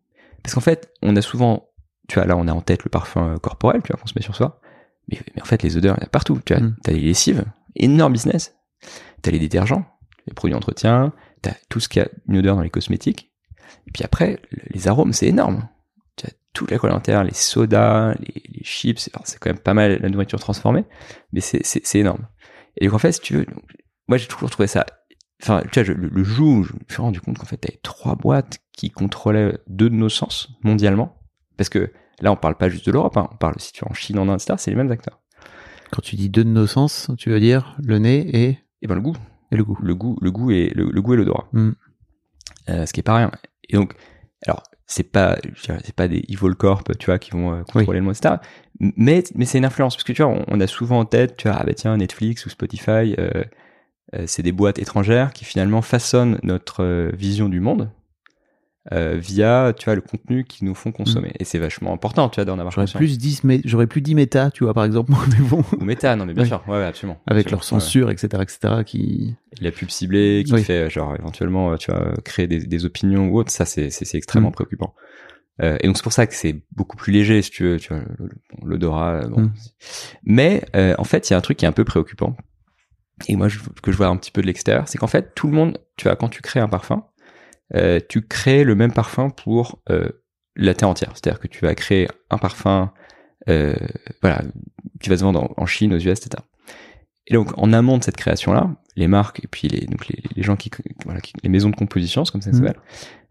Parce qu'en fait, on a souvent, tu vois, là, on a en tête le parfum euh, corporel, tu vois, qu'on se met sur soi. Mais, mais en fait, les odeurs, il y en a partout. Tu vois, Mm. t'as les lessives, énorme business. T'as les détergents, les produits d'entretien, t'as tout ce qui a une odeur dans les cosmétiques. Et puis après, le- les arômes, c'est énorme. Tu as toute la alimentaire, les sodas, les, les chips, c'est quand même pas mal la nourriture transformée, mais c'est, c'est, c'est énorme. Et donc en fait, si tu veux, donc, moi j'ai toujours trouvé ça, enfin, tu vois, je- le, le jour où je me suis rendu compte qu'en fait, t'avais trois boîtes qui contrôlaient deux de nos sens mondialement, parce que là, on parle pas juste de l'Europe, hein, on parle, si tu vas en Chine, en Inde, etc., c'est les mêmes acteurs. Quand tu dis deux de nos sens, tu veux dire le nez et Et ben le goût. Et le goût. le goût, le goût et le, le goût et l'odorat. Mm. Euh, ce qui est pas rien. Et donc, alors c'est pas, c'est pas des evil corp, tu vois, qui vont euh, contrôler le monde, etc. Mais mais c'est une influence parce que tu vois, on, on a souvent en tête, tu vois, ah bah tiens, Netflix ou Spotify, euh, c'est des boîtes étrangères qui finalement façonnent notre vision du monde. Euh, via tu vois le contenu qu'ils nous font consommer et c'est vachement important tu vois d'en avoir J'aurais plus dit, mais j'aurais plus dit méta, tu vois, par exemple, mais bon. ou méta non mais bien Oui. sûr ouais, ouais, absolument Avec Absolument. leur censure, etc., etc., qui. La pub ciblée qui Oui. fait euh, genre éventuellement euh, tu vois créer des, des opinions ou autre ça c'est c'est c'est extrêmement Mm. préoccupant Euh, et donc c'est pour ça que c'est beaucoup plus léger si tu veux tu vois l'odorat bon. Mm. mais euh, en fait il y a un truc qui est un peu préoccupant et moi je, que je vois un petit peu de l'extérieur c'est qu'en fait tout le monde tu vois quand tu crées un parfum euh, tu crées le même parfum pour euh, la terre entière c'est-à-dire que tu vas créer un parfum euh, voilà qui va se vendre en, en Chine aux US etc et donc en amont de cette création là les marques et puis les donc les, les gens qui, voilà, qui- les maisons de composition c'est comme ça que ça Mhm. s'appelle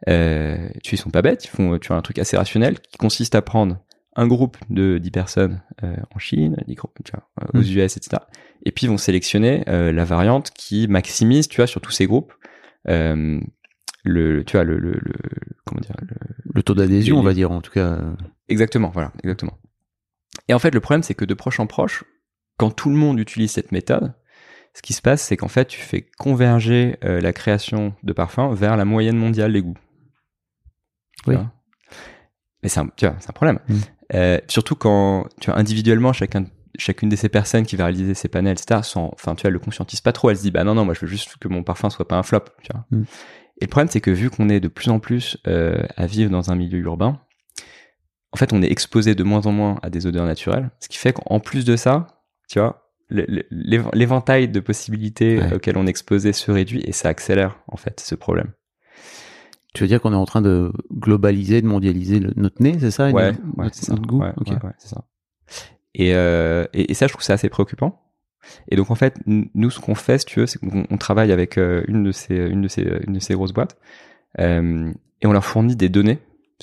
euh, tu ils sont pas bêtes ils font tu vois un truc assez rationnel qui consiste à prendre un groupe de 10 personnes euh, en Chine, 10 groupes, tu vois, euh, aux Mhm. US, etc. Et puis ils vont sélectionner euh, la variante qui maximise, tu vois, sur tous ces groupes, euh, le, tu vois, le, le, le comment dire, le, Le taux d'adhésion, on va dire, en tout cas. Exactement, voilà, exactement. Et en fait, le problème, c'est que de proche en proche, quand tout le monde utilise cette méthode, ce qui se passe, c'est qu'en fait, tu fais converger euh, la création de parfums vers la moyenne mondiale des goûts. Oui. Mais c'est un, tu vois, c'est un problème. Mm. Euh, surtout quand, tu vois, individuellement, chacun, chacune de ces personnes qui va réaliser ces panels, etc., sans, enfin, tu vois, le conscientise pas trop. Elle se dit, bah non, non, moi, je veux juste que mon parfum soit pas un flop, tu vois. Mm. Et le problème, c'est que vu qu'on est de plus en plus euh, à vivre dans un milieu urbain, en fait, on est exposé de moins en moins à des odeurs naturelles, ce qui fait qu'en plus de ça, tu vois, l'éventail de possibilités Ouais. auxquelles on est exposé se réduit et ça accélère en fait ce problème. Tu veux dire qu'on est en train de globaliser, de mondialiser le- notre nez, c'est ça Ouais, ouais, ça. notre goût? C'est ça. Et, euh, et, et ça, je trouve ça assez préoccupant. Et donc en fait, nous, ce qu'on fait, si tu veux, c'est qu'on on travaille avec euh, une de ces, grosses boîtes, euh, et on leur fournit des données.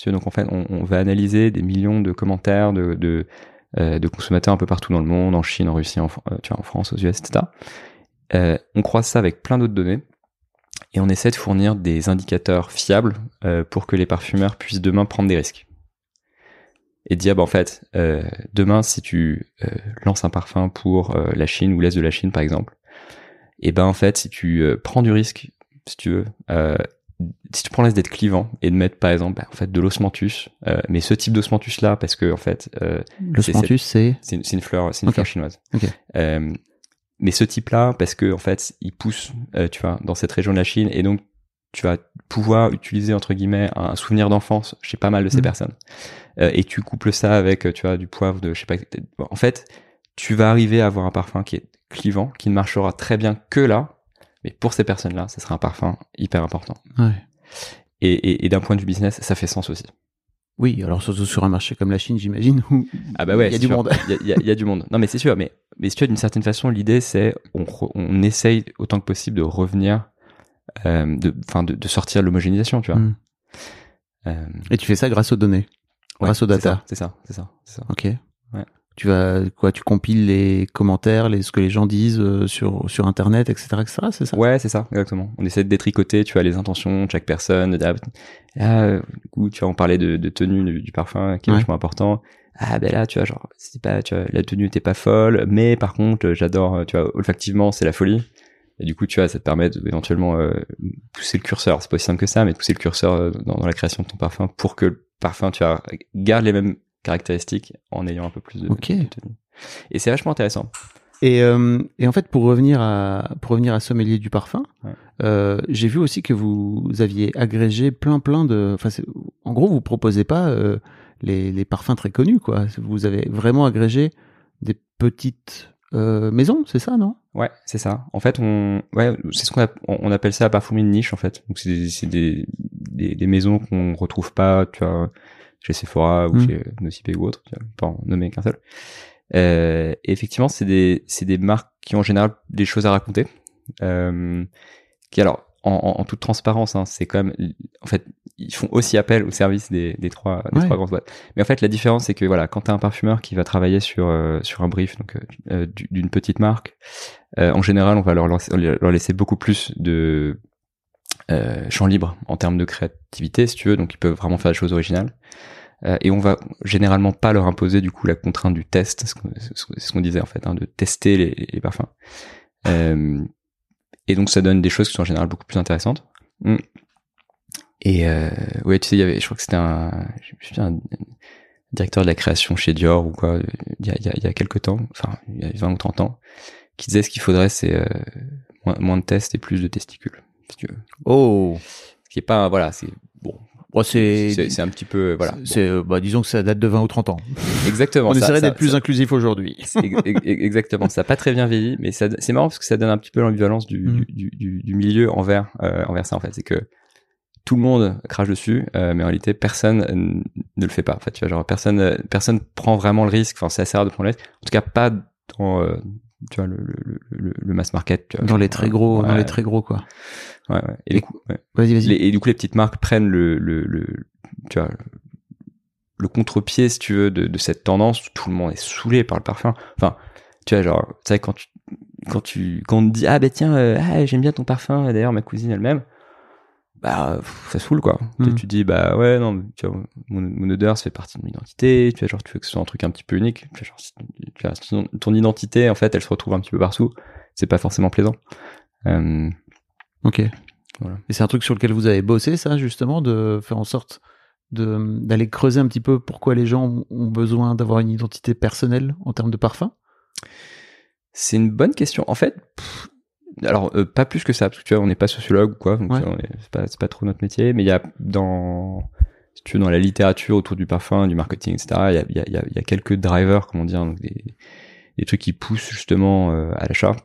Veux. Donc en fait, on, va analyser des millions de commentaires euh, de consommateurs un peu partout dans le monde, en Chine, en Russie, en, en France, aux US, etc. On croise ça avec plein d'autres données. Et on essaie de fournir des indicateurs fiables pour que les parfumeurs puissent demain prendre des risques et dire bah en fait euh, demain si tu euh, lances un parfum pour euh, la Chine ou l'est de la Chine par exemple et ben en fait si tu euh, prends du risque si tu veux euh, si tu prends le risque d'être clivant et de mettre par exemple bah, en fait de l'osmanthus euh, mais ce type d'osmanthus là parce que en fait euh, Le C'est- c'est. une, fleur c'est une fleur chinoise Ok. Euh, mais ce type là parce que en fait il pousse euh, tu vois dans cette région de la Chine et donc tu vas pouvoir utiliser entre guillemets un, souvenir d'enfance chez pas mal de ces Mhm. personnes Euh, et tu couples ça avec euh, tu vois du poivre de je sais pas bon, en fait tu vas arriver à avoir un parfum qui est clivant qui ne marchera très bien que là mais pour ces personnes là ça sera un parfum hyper important Ouais. et, et, et d'un point de vue business ça fait sens aussi Oui, alors surtout sur un marché comme la Chine, j'imagine, où Ah bah ouais, il y a du sûr. monde. Il y a, y y du monde. Non mais c'est sûr, mais mais si tu vois d'une certaine façon, l'idée c'est on, on essaye autant que possible de revenir, euh, de, enfin de, de sortir de l'homogénéisation, tu vois. Mm. Euh, Et tu fais ça grâce aux données. ouais, Grâce aux data. ça, C'est ça, c'est ça, c'est ça. Ok. Ouais. Tu vas quoi Tu compiles les commentaires, les ce que les gens disent euh, sur sur internet, etc., etc. C'est ça? Ouais, c'est ça, exactement. On essaie de détricoter, tu vois, les intentions de chaque personne. De ah, euh, du coup, tu vois, on parlait de, de tenue du, du parfum qui est Ouais. vachement important. Ah ben là, tu vois, genre, c'est pas, tu vois, la tenue était pas folle, mais par contre, j'adore, tu vois, olfactivement, c'est la folie. Et du coup, tu vois, ça te permet éventuellement euh, pousser le curseur. C'est pas aussi simple que ça, mais de pousser le curseur euh, dans, dans la création de ton parfum pour que le parfum, tu vois, garde les mêmes caractéristiques en ayant un peu plus de, Ok. de. Et c'est vachement intéressant. Et, euh, et en fait, pour revenir à pour revenir à sommelier du parfum, Ouais. euh, j'ai vu aussi que vous aviez agrégé plein plein de. Enfin, en gros, vous proposez pas euh, les, les parfums très connus, quoi. Vous avez vraiment agrégé des petites euh, maisons, c'est ça, non? Ouais, c'est ça. En fait, on, ouais, c'est ce qu'on on appelle ça la parfumerie de niche, en fait. Donc, c'est des, c'est des, des, des maisons qu'on retrouve pas, tu vois, chez Sephora ou Mm. chez Nocipe ou autre, tu vois, pas en nommer qu'un seul. Euh, effectivement, c'est des, c'est des marques qui ont en général des choses à raconter. Euh, qui alors, en, en- en toute transparence, hein, c'est quand même, en fait, ils font aussi appel au service des, des trois, des Ouais. trois grosses boîtes. Mais en fait, la différence, c'est que voilà, quand t'as un parfumeur qui va travailler sur euh, sur un brief, donc euh, euh, du- d'une petite marque, euh, en général, on va leur, lancer- leur laisser beaucoup plus de euh, champ libre en termes de créativité, si tu veux. Donc, ils peuvent vraiment faire des choses originales. Euh, et on va généralement pas leur imposer du coup la contrainte du test, ce qu'on- c'est ce qu'on disait en fait, hein, de tester les, les parfums. Et donc ça donne des choses qui sont en général beaucoup plus intéressantes. Mm. Et euh, ouais, tu sais, il y avait, je crois que c'était un, directeur de la création chez Dior ou quoi, il y a, il y a, il y a quelques temps, enfin il y a 20 ou 30 ans, qui disait ce qu'il faudrait c'est euh, moins, moins de tests et plus de testicules, si tu veux. Oh, Ce qui est pas, voilà, c'est bon, c'est, un petit peu, voilà. c'est, euh, bah, disons que ça date de 20 ou 30 ans. Exactement. On ça- essaierait d'être plus ça- inclusif aujourd'hui. Ex- ex- Exactement, ça a pas très bien vieilli, mais ça- c'est marrant parce que ça donne un petit peu l'ambivalence du, Mm. du, du, du milieu envers euh, envers ça en fait. C'est que tout le monde crache dessus, euh, mais en réalité personne euh, ne le fait pas. En fait, tu vois, genre personne euh, personne prend vraiment le risque. Enfin, c'est assez rare de prendre le risque. En tout cas, pas dans euh, tu vois le, le, le, le mass market. tu vois, Dans les très gros, dans les très gros, quoi. Ouais, ouais. Et, du coup, ouais. Vas-y, vas-y. Les- et du coup, les petites marques prennent le, le, le tu vois, le contre-pied, si tu veux, de, de cette tendance où tout le monde est saoulé par le parfum. Enfin, tu vois, genre, tu sais, quand tu, quand tu, quand on te dit, ah, ben tiens, euh, ah, j'aime bien ton parfum, d'ailleurs, ma cousine elle-même, bah, pff, ça saoule, quoi. Tu- Mm. Tu, dis, bah, ouais, non, tu vois, mon, mon odeur, ça fait partie de mon identité, tu vois, genre, tu veux que ce soit un truc un petit peu unique, tu vois, genre, tu vois, ton identité, en fait, elle se retrouve un petit peu partout, c'est pas forcément plaisant. Euh, Ok. Voilà. Et c'est un truc sur lequel vous avez bossé, ça, justement, de faire en sorte de d'aller creuser un petit peu pourquoi les gens ont- besoin d'avoir une identité personnelle en termes de parfum? C'est une bonne question. En fait, pff, alors euh, pas plus que ça, parce que tu vois, on n'est pas sociologue ou quoi, donc Ouais. c'est pas, trop notre métier. Mais il y a dans, si tu veux, dans la littérature autour du parfum, du marketing, etc. Il y a, y a- y quelques drivers, comment dire, donc des, des trucs qui poussent justement euh, à l'achat.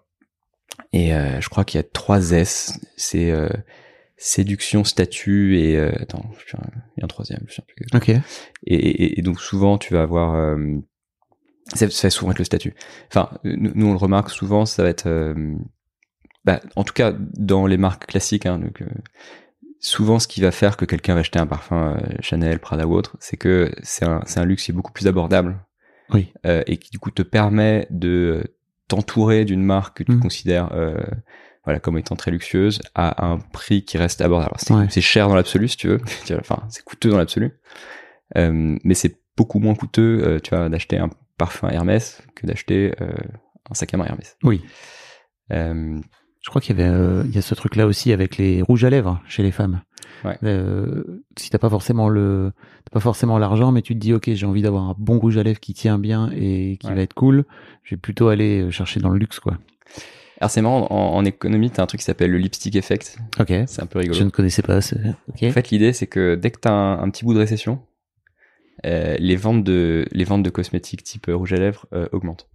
Et euh, je crois qu'il y a trois S. C'est euh, séduction, statut et euh, attends, il y a un troisième. Je sais plus. Ok. Et, et, et donc souvent, tu vas avoir... Euh, ça, ça va souvent être le statut. Enfin, nous, nous, on le remarque souvent, ça va être... euh, bah, en tout cas, dans les marques classiques, hein, donc, euh, souvent ce qui va faire que quelqu'un va acheter un parfum Chanel, Prada ou autre, c'est que c'est un, c'est un luxe qui est beaucoup plus abordable. Oui. Euh, et qui du coup te permet de t'entourer d'une marque que tu Mm. considères euh, voilà, comme étant très luxueuse à un prix qui reste abordable. Alors, C'est Ouais. cher dans l'absolu, si tu veux. Enfin, c'est coûteux dans l'absolu. Euh, mais c'est beaucoup moins coûteux, euh, tu vois, d'acheter un parfum Hermès que d'acheter euh, un sac à main Hermès. Oui. Euh, Je crois qu'il y avait, euh, il y a ce truc-là aussi avec les rouges à lèvres chez les femmes. Ouais. Euh, si t'as pas forcément le, t'as pas forcément l'argent, mais tu te dis ok, j'ai envie d'avoir un bon rouge à lèvres qui tient bien et qui Ouais. va être cool. Je vais plutôt aller euh, chercher dans le luxe, quoi. alors c'est marrant, en, en économie, t'as un truc qui s'appelle le lipstick effect. Ok. C'est un peu rigolo. Je ne connaissais pas. En fait, l'idée, c'est que dès que tu as un, un petit bout de récession, euh, les ventes de les ventes de cosmétiques type euh, rouge à lèvres euh, augmentent.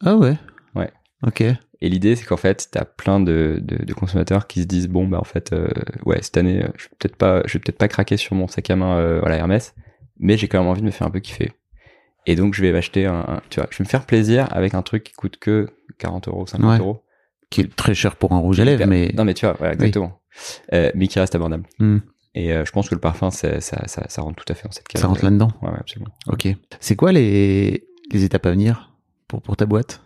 Ah ouais. Ouais. Ok. Et l'idée, c'est qu'en fait, tu as plein de, de, de consommateurs qui se disent bon bah en fait, euh, ouais cette année, je vais peut-être pas, je vais peut-être pas craquer sur mon sac à main euh, voilà Hermès, mais j'ai quand même envie de me faire un peu kiffer. Et donc je vais m'acheter un, un- tu vois, je vais me faire plaisir avec un truc qui coûte que 40 euros, 50 Ouais. euros. Qui est très cher pour un rouge à lèvres, mais. non mais tu vois, voilà, exactement. Euh, mais qui reste abordable. Hmm. Et euh, je pense que le parfum, c'est- ça, ça, ça rentre tout à fait dans cette case. Ça rentre là-dedans. Ouais, ouais, absolument. Ok. C'est quoi les, les étapes à venir pour, pour ta boîte?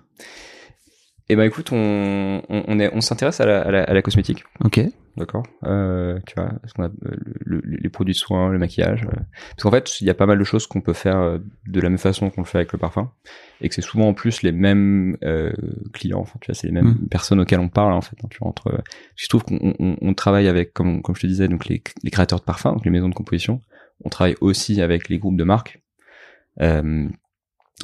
Eh ben écoute, on, on, on s'intéresse à la, à, la, à la cosmétique, Ok. d'accord euh, Tu vois, ce qu'on a, euh, le- le- les produits de soins, le maquillage. euh. Parce qu'en fait, il y a pas mal de choses qu'on peut faire euh, de la même façon qu'on le fait avec le parfum, et que c'est souvent en plus les mêmes euh, clients. Enfin, tu vois, c'est les mêmes Mm. personnes auxquelles on parle en fait. hein, tu vois, entre, je trouve qu'on on, on travaille avec, comme, comme je te disais, donc les, les créateurs de parfums, donc les maisons de composition. On travaille aussi avec les groupes de marques. Euh,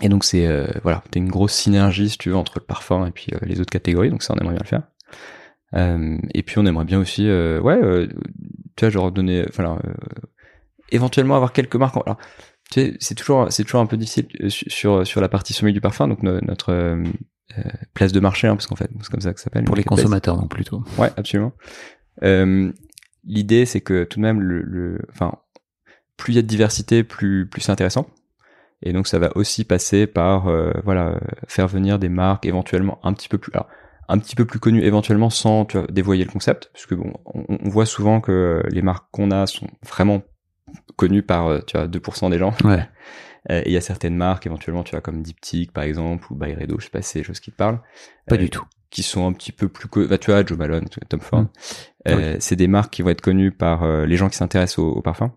et donc c'est euh, voilà, t'as une grosse synergie si tu veux entre le parfum et puis euh, les autres catégories, donc ça on aimerait bien le faire. Euh, et puis on aimerait bien aussi, euh, ouais, euh, tu vois, genre donner, enfin, euh, éventuellement avoir quelques marques. en- Alors, tu sais, c'est toujours, c'est toujours un peu difficile su- sur sur la partie sommeil du parfum, donc no- notre place de marché, hein, parce qu'en fait c'est comme ça que ça s'appelle. Pour les consommateurs, donc plutôt. Ouais, absolument. Euh, L'idée, c'est que tout de même, le, le, enfin, plus il y a de diversité, plus, plus c'est intéressant. Et donc, ça va aussi passer par, euh, voilà, euh, faire venir des marques éventuellement un petit peu plus, alors, un petit peu plus connues éventuellement sans tu vois, dévoyer le concept, parce que bon, on, on voit souvent que les marques qu'on a sont vraiment connues par euh, tu vois 2% des gens. Ouais. Euh, et il y a certaines marques éventuellement, tu vois comme Diptyque par exemple ou Byredo, je sais pas si c'est des choses qui te parlent. Pas Euh, du tout. qui sont un petit peu plus bah, tu vois Joe Malone Tom Ford Mm. Euh, c'est des marques qui vont être connues par euh, les gens qui s'intéressent au, au parfum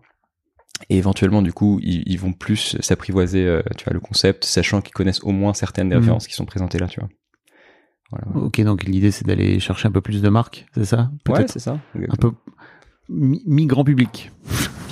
et éventuellement du coup ils, ils vont plus s'apprivoiser euh, tu vois le concept sachant qu'ils connaissent au moins certaines des Mm. références qui sont présentées là tu vois voilà Ok, donc l'idée c'est d'aller chercher un peu plus de marques, c'est ça? Ouais c'est ça un peu mi- mi-grand public.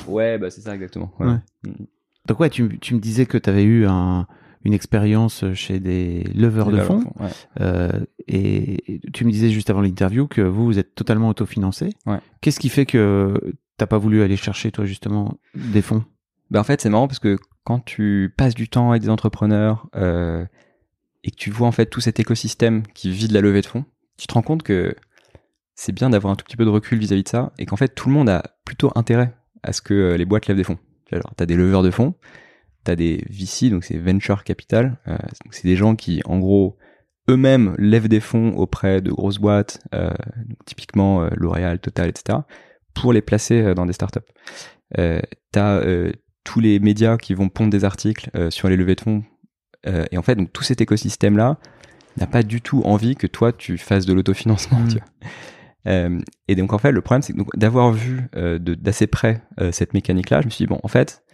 ouais bah c'est ça exactement ouais. Ouais. Mm. Donc ouais, tu, tu me disais que tu avais eu un, une expérience chez des leveurs de fonds. ouais. Euh, et tu me disais juste avant l'interview que vous, vous êtes totalement autofinancé. Ouais. Qu'est-ce qui fait que t'as pas voulu aller chercher, toi, justement, des fonds? Bah en fait, c'est marrant parce que quand tu passes du temps avec des entrepreneurs euh, et que tu vois en fait tout cet écosystème qui vit de la levée de fonds, tu te rends compte que c'est bien d'avoir un tout petit peu de recul vis-à-vis de ça et qu'en fait tout le monde a plutôt intérêt à ce que euh, les boîtes lèvent des fonds. T'as des leveurs de fonds, t'as des VC, donc c'est venture capital, euh, c'est des gens qui en gros eux-mêmes lèvent des fonds auprès de grosses boîtes, typiquement L'Oréal, Total, etc., pour les placer euh, dans des startups. Euh, t'as euh, tous les médias qui vont pondre des articles euh, sur les levées de fonds. Et en fait, donc, tout cet écosystème-là n'a pas du tout envie que toi, tu fasses de l'autofinancement. Mm. tu vois. Et donc, en fait, le problème, c'est d'avoir vu d'assez près cette mécanique-là, je me suis dit, bon, en fait,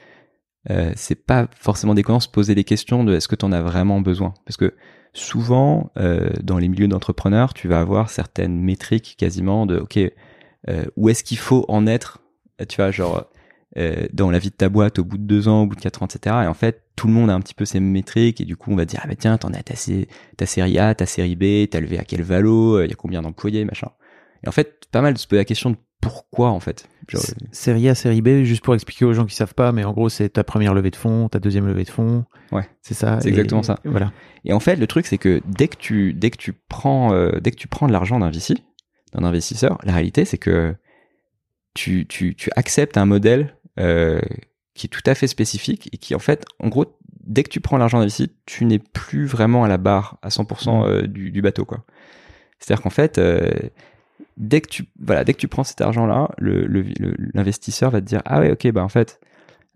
euh, c'est pas forcément déconnant de se poser les questions de est-ce que tu en as vraiment besoin? Parce que souvent, euh, dans les milieux d'entrepreneurs, tu vas avoir certaines métriques quasiment de, OK, euh, où est-ce qu'il faut en être, tu vois, genre, euh, dans la vie de ta boîte au bout de deux ans, au bout de quatre ans, etc. Et en fait, tout le monde a un petit peu ces métriques et du coup, on va dire, ah bah tiens, t'en as ta, sé- ta série A, ta série B, t'as levé à quel valo, il y a combien d'employés, machin. Et en fait, pas mal de se poser la question de pourquoi, en fait. Genre, Série A, série B, juste pour expliquer aux gens qui savent pas, mais en gros, c'est ta première levée de fonds, ta deuxième levée de fonds. Ouais. C'est ça. C'est exactement ça. Voilà. Et en fait, le truc, c'est que dès que tu, dès que tu prends, euh, dès que tu prends de l'argent d'un VC, d'un investisseur, la réalité, c'est que tu, tu, tu acceptes un modèle euh, qui est tout à fait spécifique et qui, en fait, en gros, dès que tu prends l'argent VC, tu n'es plus vraiment à la barre à 100% euh, du, du bateau, quoi. C'est-à-dire qu'en fait, euh, dès que tu, voilà, dès que tu prends cet argent-là, le, le- le- l'investisseur va te dire, ah ouais, ok, bah en fait,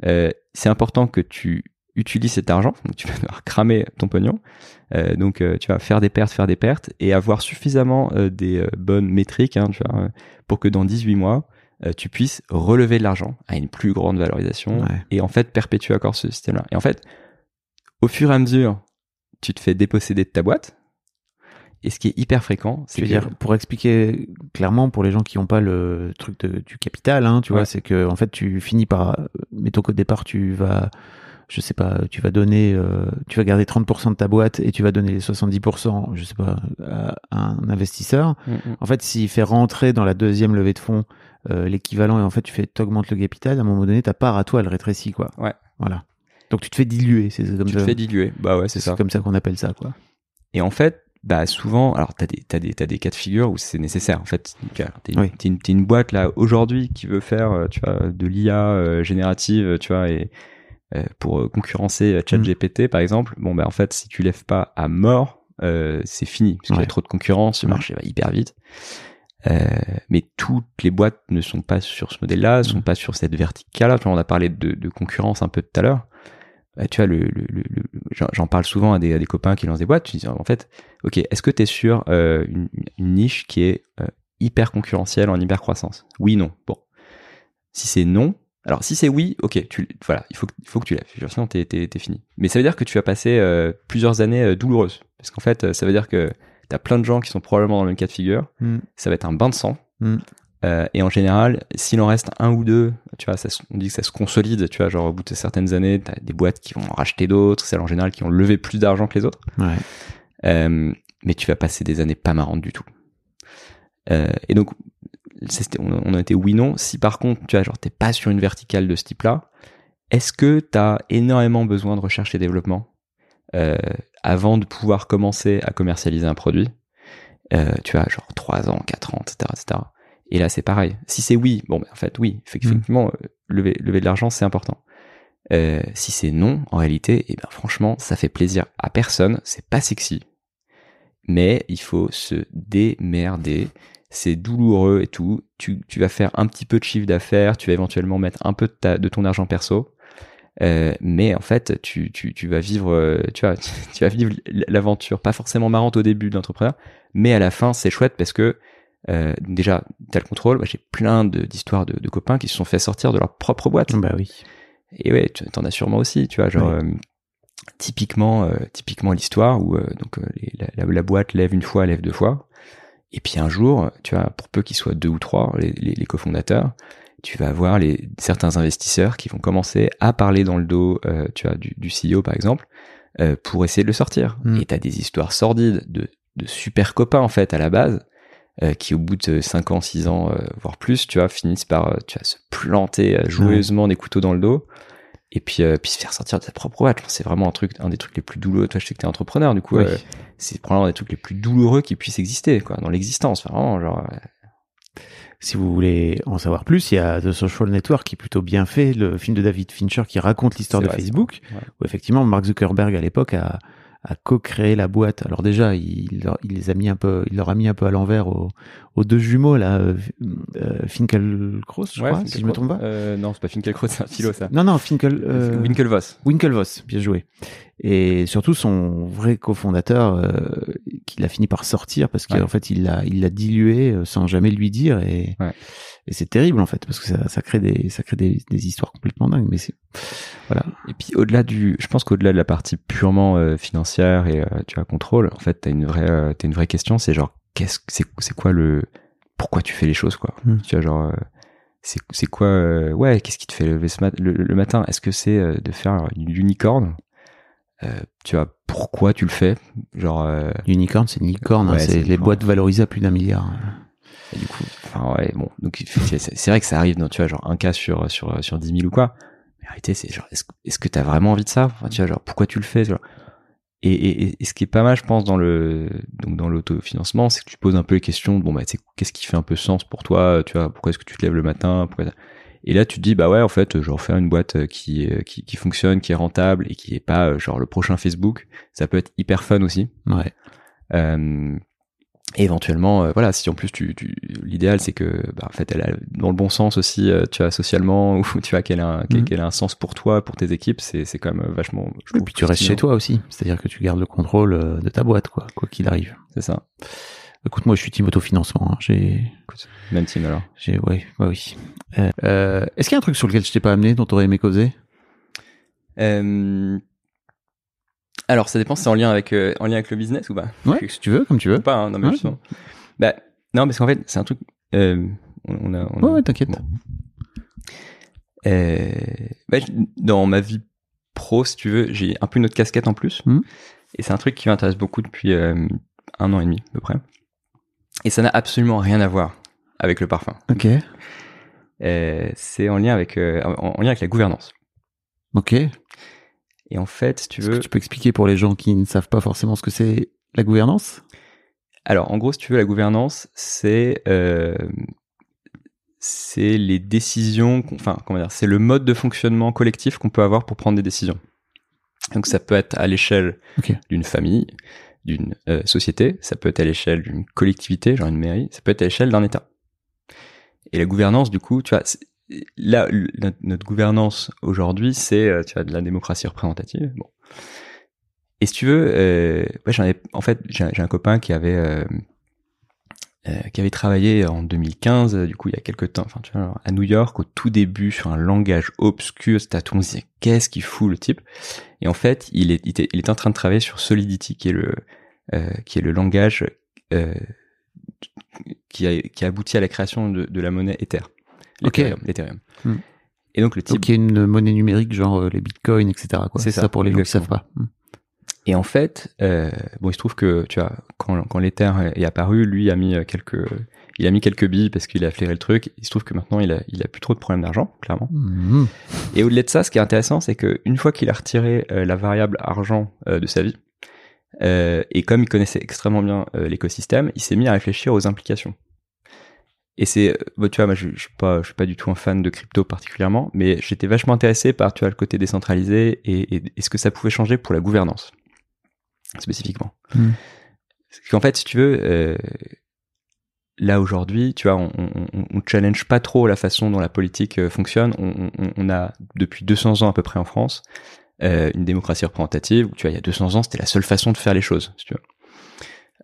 euh, c'est important que tu utilises cet argent, donc tu vas devoir cramer ton pognon, euh, donc euh, tu vas faire des pertes, faire des pertes, et avoir suffisamment euh, des euh, bonnes métriques, hein, tu vois, pour que dans 18 mois, tu puisses relever de l'argent à une plus grande valorisation, Ouais. et en fait perpétuer encore ce système-là. Et en fait, au fur et à mesure, tu te fais déposséder de ta boîte, et ce qui est hyper fréquent, c'est dire, pour expliquer clairement pour les gens qui n'ont pas le truc de- du capital, hein, tu Ouais. vois, c'est que en fait, tu finis par, mettons qu'au départ, tu vas, je sais pas, tu vas donner, euh, tu vas garder 30% de ta boîte et tu vas donner les 70%, je sais pas, à, un investisseur. Mm, mm. En fait, s'il fait rentrer dans la deuxième levée de fonds euh, l'équivalent et en fait, tu fais, t'augmentes le capital, à un moment donné, ta part à toi, elle rétrécit, quoi. Ouais. Voilà. Donc tu te fais diluer, c'est comme tu ça. te fais diluer. Bah ouais, c'est c'est ça. comme ça qu'on appelle ça, quoi. Et en fait, bah souvent, alors t'as des t'as des t'as des cas de figure où c'est nécessaire. En fait, t'es t'es une, Oui. t'es une, t'es une boîte là aujourd'hui qui veut faire, euh, tu vois, de l'IA euh, générative, tu vois, et pour euh, concurrencer euh, ChatGPT par exemple. Bon bah en fait, si tu lèves pas à mort, euh, c'est fini parce qu'il y a trop de concurrence, le marché va hyper vite. Euh, mais toutes les boîtes ne sont pas sur ce modèle-là, ne sont Mm. pas sur cette verticale-là. On a parlé de, de concurrence un peu tout à l'heure. Bah, tu vois, le, le, le- le- j'en- parle souvent à des, à des copains qui lancent des boîtes. Tu dis, en fait, ok, est-ce que tu es sur euh, une, une niche qui est euh, hyper concurrentielle en hyper croissance Oui, non. Bon, si c'est non, alors si c'est oui, ok, tu, voilà, il faut, que- il faut que tu lèves. Sinon, t'es, t'es, t'es fini. Mais ça veut dire que tu vas passer euh, plusieurs années euh, douloureuses, parce qu'en fait, euh, ça veut dire que t'as plein de gens qui sont probablement dans le même cas de figure. Mm. Ça va être un bain de sang. Mm. Euh, et en général, s'il en reste un ou deux, tu vois, ça, on dit que ça se consolide, tu vois, genre au bout de certaines années, t'as des boîtes qui vont en racheter d'autres, celles en général qui ont levé plus d'argent que les autres. Ouais. Euh, mais tu vas passer des années pas marrantes du tout. Et donc, on, a été oui non. Si par contre, tu vois, genre t'es pas sur une verticale de ce type-là, est-ce que t'as énormément besoin de recherche et développement euh, avant de pouvoir commencer à commercialiser un produit euh, Tu vois, genre 3 ans, 4 ans, etc., etc. Et là, c'est pareil. Si c'est oui, bon, ben, en fait, oui, effectivement, euh, lever, lever de l'argent, c'est important. Euh, si c'est non, en réalité, eh ben, franchement, ça fait plaisir à personne, c'est pas sexy. mais il faut se démerder. C'est douloureux et tout. Tu, tu vas faire un petit peu de chiffre d'affaires, tu vas éventuellement mettre un peu de, ta, de ton argent perso. Euh, mais en fait, tu, tu, tu vas vivre, euh, tu vois, tu vas vivre l'aventure, pas forcément marrante au début de l'entrepreneur, mais à la fin, c'est chouette parce que euh, déjà, t'as le contrôle. Moi, j'ai plein d'histoires de, de copains qui se sont fait sortir de leur propre boîte. Bah oui. Et ouais, tu t'en as sûrement aussi, tu vois, genre Oui. euh, typiquement, typiquement l'histoire où donc les- la, la- la boîte lève une fois, lève deux fois, et puis un jour, tu vois, pour peu qu'ils soient deux ou trois, les, les, les cofondateurs, tu vas avoir les certains investisseurs qui vont commencer à parler dans le dos, euh, tu vois, du, du CEO par exemple, euh, pour essayer de le sortir. Mm. Et t'as des histoires sordides de, de super copains en fait à la base. euh, qui au bout de 5 ans, 6 ans, euh, voire plus, tu vois, finissent par euh, tu vois, se planter euh, joyeusement des couteaux dans le dos et puis euh, puis se faire sortir de sa propre boîte c'est vraiment un truc un des trucs les plus douloureux toi je sais que t'es entrepreneur du coup Oui. euh, c'est probablement un des trucs les plus douloureux qui puissent exister quoi dans l'existence vraiment genre euh, Si vous voulez en savoir plus, il y a The Social Network qui est plutôt bien fait, le film de David Fincher qui raconte l'histoire de vrai, Facebook. Ouais. où effectivement Mark Zuckerberg à l'époque a, a co-créé la boîte. Alors déjà, il, leur, il les a mis un peu, il leur a mis un peu à l'envers aux, aux deux jumeaux là, euh, euh, Finkelkraus, je crois, si je me trompe pas. euh, non c'est pas Finkelkraut c'est un philo ça Non, non, Finkel, euh, Winklevoss Winklevoss, bien joué. Et surtout son vrai cofondateur, euh, qu'il a fini par sortir parce qu'en Ouais. fait il l'a, il l'a dilué euh, sans jamais lui dire et, Ouais. et c'est terrible en fait parce que ça, ça crée des, ça crée des, des histoires complètement dingues. Mais c'est, voilà. Et puis au-delà du, je pense qu'au-delà de la partie purement euh, financière et euh, tu as contrôle, en fait t'as une vraie, euh, t'as une vraie question, c'est genre qu'est-ce, que- c'est, c'est quoi le, pourquoi tu fais les choses quoi? Hmm. Tu vois genre, euh, c'est, c'est quoi, euh, ouais, qu'est-ce qui te fait lever ce mat- le, le matin? Est-ce que c'est euh, de faire une unicorn? Euh, Tu vois pourquoi tu le fais? Genre, euh, Unicorn, c'est une licorne, hein, Ouais, c'est les boîtes valorisées à plus d'un milliard. et du coup, enfin ouais, bon, donc c'est, vrai que ça arrive, dans, tu vois, genre un cas sur sur sur 10 000 ou quoi. Mais en réalité, c'est genre, est-ce, est-ce que t'as vraiment envie de ça? Enfin, Tu vois, genre pourquoi tu le fais? Genre et, et, ce qui est pas mal, je pense, dans le donc dans l'autofinancement, c'est que tu poses un peu les questions. Bon bah, tu sais, qu'est-ce qui fait un peu sens pour toi? Tu vois, pourquoi est-ce que tu te lèves le matin? Pourquoi Et là, tu te dis bah ouais, en fait, je vais refaire une boîte euh, qui est- qui qui fonctionne, qui est rentable et qui est pas euh, genre le prochain Facebook. Ça peut être hyper fun aussi. Ouais. Euh, éventuellement, euh, voilà, si en plus tu, tu l'idéal c'est que, bah, en fait, elle a dans le bon sens aussi, euh, tu vois, socialement, ou tu vois qu'elle a, Mhm. a un sens pour toi, pour tes équipes, c'est, c'est quand même vachement. Je Et puis tu restes chez toi aussi, c'est-à-dire que tu gardes le contrôle euh, de ta boîte, quoi, quoi qu'il arrive. C'est ça. Écoute, moi, je suis team autofinancement. hein. J'ai, même team alors. j'ai, ouais, ouais, oui. Euh, euh, est-ce qu'il y a un truc sur lequel je t'ai pas amené, dont t'aurais aimé causer? Euh, alors, ça dépend c'est en lien avec, euh, en lien avec le business ou pas. Ouais, si tu veux, comme tu veux. Ou pas, hein, non, mais Ouais. justement. Bah, non, parce qu'en fait, c'est un truc. Euh, on on a, on a- Ouais, ouais, t'inquiète. Bon. Euh, bah, dans ma vie pro, si tu veux, j'ai un peu une autre casquette en plus. Mhm. Et c'est un truc qui m'intéresse beaucoup depuis un an et demi, à peu près. Et ça n'a absolument rien à voir avec le parfum. Ok. Euh, c'est en lien avec euh, en, en lien avec la gouvernance. Ok. Et en fait, si tu que veux, tu peux expliquer pour les gens qui ne savent pas forcément ce que c'est la gouvernance? Alors en gros, si tu veux, la gouvernance, c'est euh, c'est les décisions, enfin comment dire, c'est le mode de fonctionnement collectif qu'on peut avoir pour prendre des décisions. Donc ça peut être à l'échelle d'une famille, d'une euh, société, ça peut être à l'échelle d'une collectivité, genre une mairie, ça peut être à l'échelle d'un État. Et la gouvernance, du coup, tu vois, là, notre gouvernance aujourd'hui, c'est euh, tu vois de la démocratie représentative. Bon. Et si tu veux, euh, ouais, j'en ai, en fait, j'ai j'ai un copain qui avait euh, euh, qui avait travaillé en 2015, euh, du coup il y a quelques temps, enfin tu vois, à New York au tout début sur un langage obscur, c'était à tout disait qu'est-ce qu'il fout le type? Et en fait il est, il était, il était en train de travailler sur Solidity qui est le euh, qui est le langage euh, qui a qui a abouti à la création de, de la monnaie Ether, l'Ethereum. l'Ethereum. Hmm. Et donc le type Donc il y a une monnaie numérique, genre euh, les bitcoins, etc. quoi. C'est ça, ça pour les gens qui savent pas. Hmm. Et en fait, euh, bon, il se trouve que tu vois, quand, quand l'Ether est apparu, lui a mis euh, quelques, il a mis quelques billes parce qu'il a flairé le truc. Il se trouve que maintenant, il a, il a plus trop de problèmes d'argent, clairement. Mhm. Et au-delà de ça, ce qui est intéressant, c'est que une fois qu'il a retiré euh, la variable argent euh, de sa vie, euh, et comme il connaissait extrêmement bien l'écosystème, il s'est mis à réfléchir aux implications. Et c'est, bon, tu vois, moi, je, je suis pas, je suis pas du tout un fan de crypto particulièrement, mais j'étais vachement intéressé par, tu vois, le côté décentralisé et, et, et ce que ça pouvait changer pour la gouvernance, spécifiquement. Mm. C'est qu'en fait, si tu veux, euh, là aujourd'hui, tu vois, on, on, on challenge pas trop la façon dont la politique euh, fonctionne. On, a depuis 200 ans à peu près en France euh, une démocratie représentative. Où, tu vois, il y a 200 ans, c'était la seule façon de faire les choses. Si tu veux.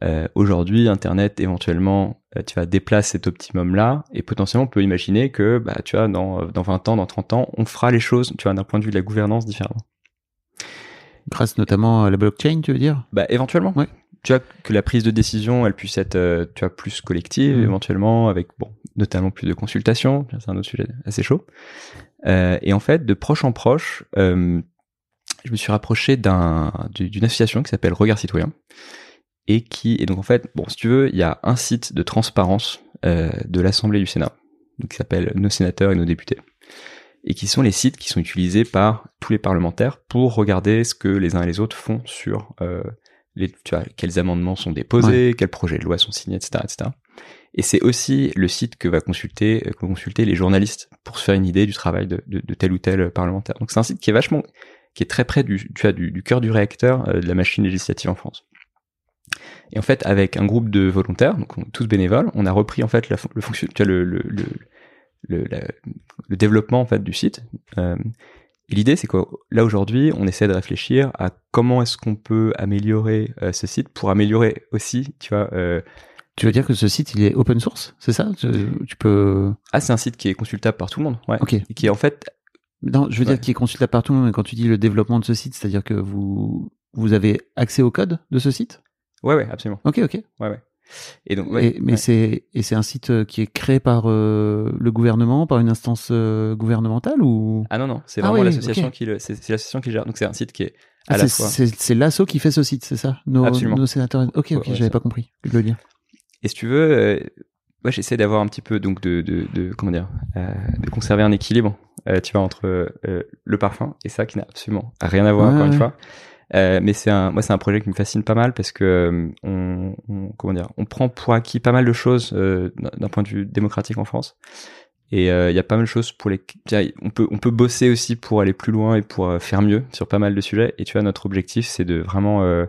Euh, aujourd'hui, Internet éventuellement, tu vas déplacer cet optimum-là et potentiellement on peut imaginer que, bah, tu vois, dans, dans 20 ans, dans 30 ans, on fera les choses, tu vois, d'un point de vue de la gouvernance différemment. Grâce notamment à la blockchain, tu veux dire? Bah, éventuellement. Ouais. Tu vois, que la prise de décision, elle puisse être, euh, tu vois, plus collective, Mhm. éventuellement, avec, bon, notamment plus de consultations. C'est un autre sujet assez chaud. Euh, et en fait, de proche en proche, euh, je me suis rapproché d'un, du- d'une association qui s'appelle Regard Citoyen. Et qui, et donc en fait, bon, si tu veux, il y a un site de transparence de l'Assemblée du Sénat, donc qui s'appelle Nos sénateurs et nos députés, et qui sont les sites qui sont utilisés par tous les parlementaires pour regarder ce que les uns et les autres font sur euh, les, tu vois, quels amendements sont déposés, quels projets de loi sont signés, etc., etc. Et c'est aussi le site que va consulter, que vont consulter les journalistes pour se faire une idée du travail de, de, de tel ou tel parlementaire. Donc c'est un site qui est vachement, qui est très près du, tu vois, du, du cœur du réacteur euh, de la machine législative en France. Et en fait, avec un groupe de volontaires, donc on- tous bénévoles, on a repris en fait la, le fonction, tu vois, le, le, le, le, la- le développement en fait du site. Euh, et l'idée, c'est quoi Là aujourd'hui, on essaie de réfléchir à comment est-ce qu'on peut améliorer euh, ce site pour améliorer aussi, tu vois. Euh, Tu veux dire que ce site, il est open source, c'est ça? Tu, tu peux. ah, c'est un site qui est consultable par tout le monde, ouais. Ok. Et qui est en fait, Non, je veux Ouais. dire qu'il est consultable partout, mais quand tu dis le développement de ce site, c'est-à-dire que vous vous avez accès au code de ce site? Ouais, ouais, absolument, Ok, ok. ouais, ouais. Et donc, ouais, Et- mais ouais. c'est et c'est un site euh, qui est créé par euh, le gouvernement, par une instance euh, gouvernementale ou? Ah non non, c'est Ah vraiment oui, l'association qui le, c'est c'est l'association qui gère. Donc c'est un site qui est à Ah, la c'est fois. c'est c'est l'assaut qui fait ce site, c'est ça? Nos, Absolument. nos sénateurs. Ok, ok, Ouais, ouais, j'avais ça. pas compris le lien. Et si tu veux, euh, moi j'essaie d'avoir un petit peu donc de, de, de comment dire, euh, de conserver un équilibre, euh, tu vois, entre euh, le parfum et ça qui n'a absolument rien à voir Ouais, encore une fois. Euh, mais c'est un, moi c'est un projet qui me fascine pas mal parce que euh, on, on- comment dire, on prend pour acquis pas mal de choses euh, d'un point de vue démocratique en France. Et euh, il y a pas mal de choses pour les, on peut on peut bosser aussi pour aller plus loin et pour euh, faire mieux sur pas mal de sujets. Et tu vois, notre objectif c'est de vraiment euh,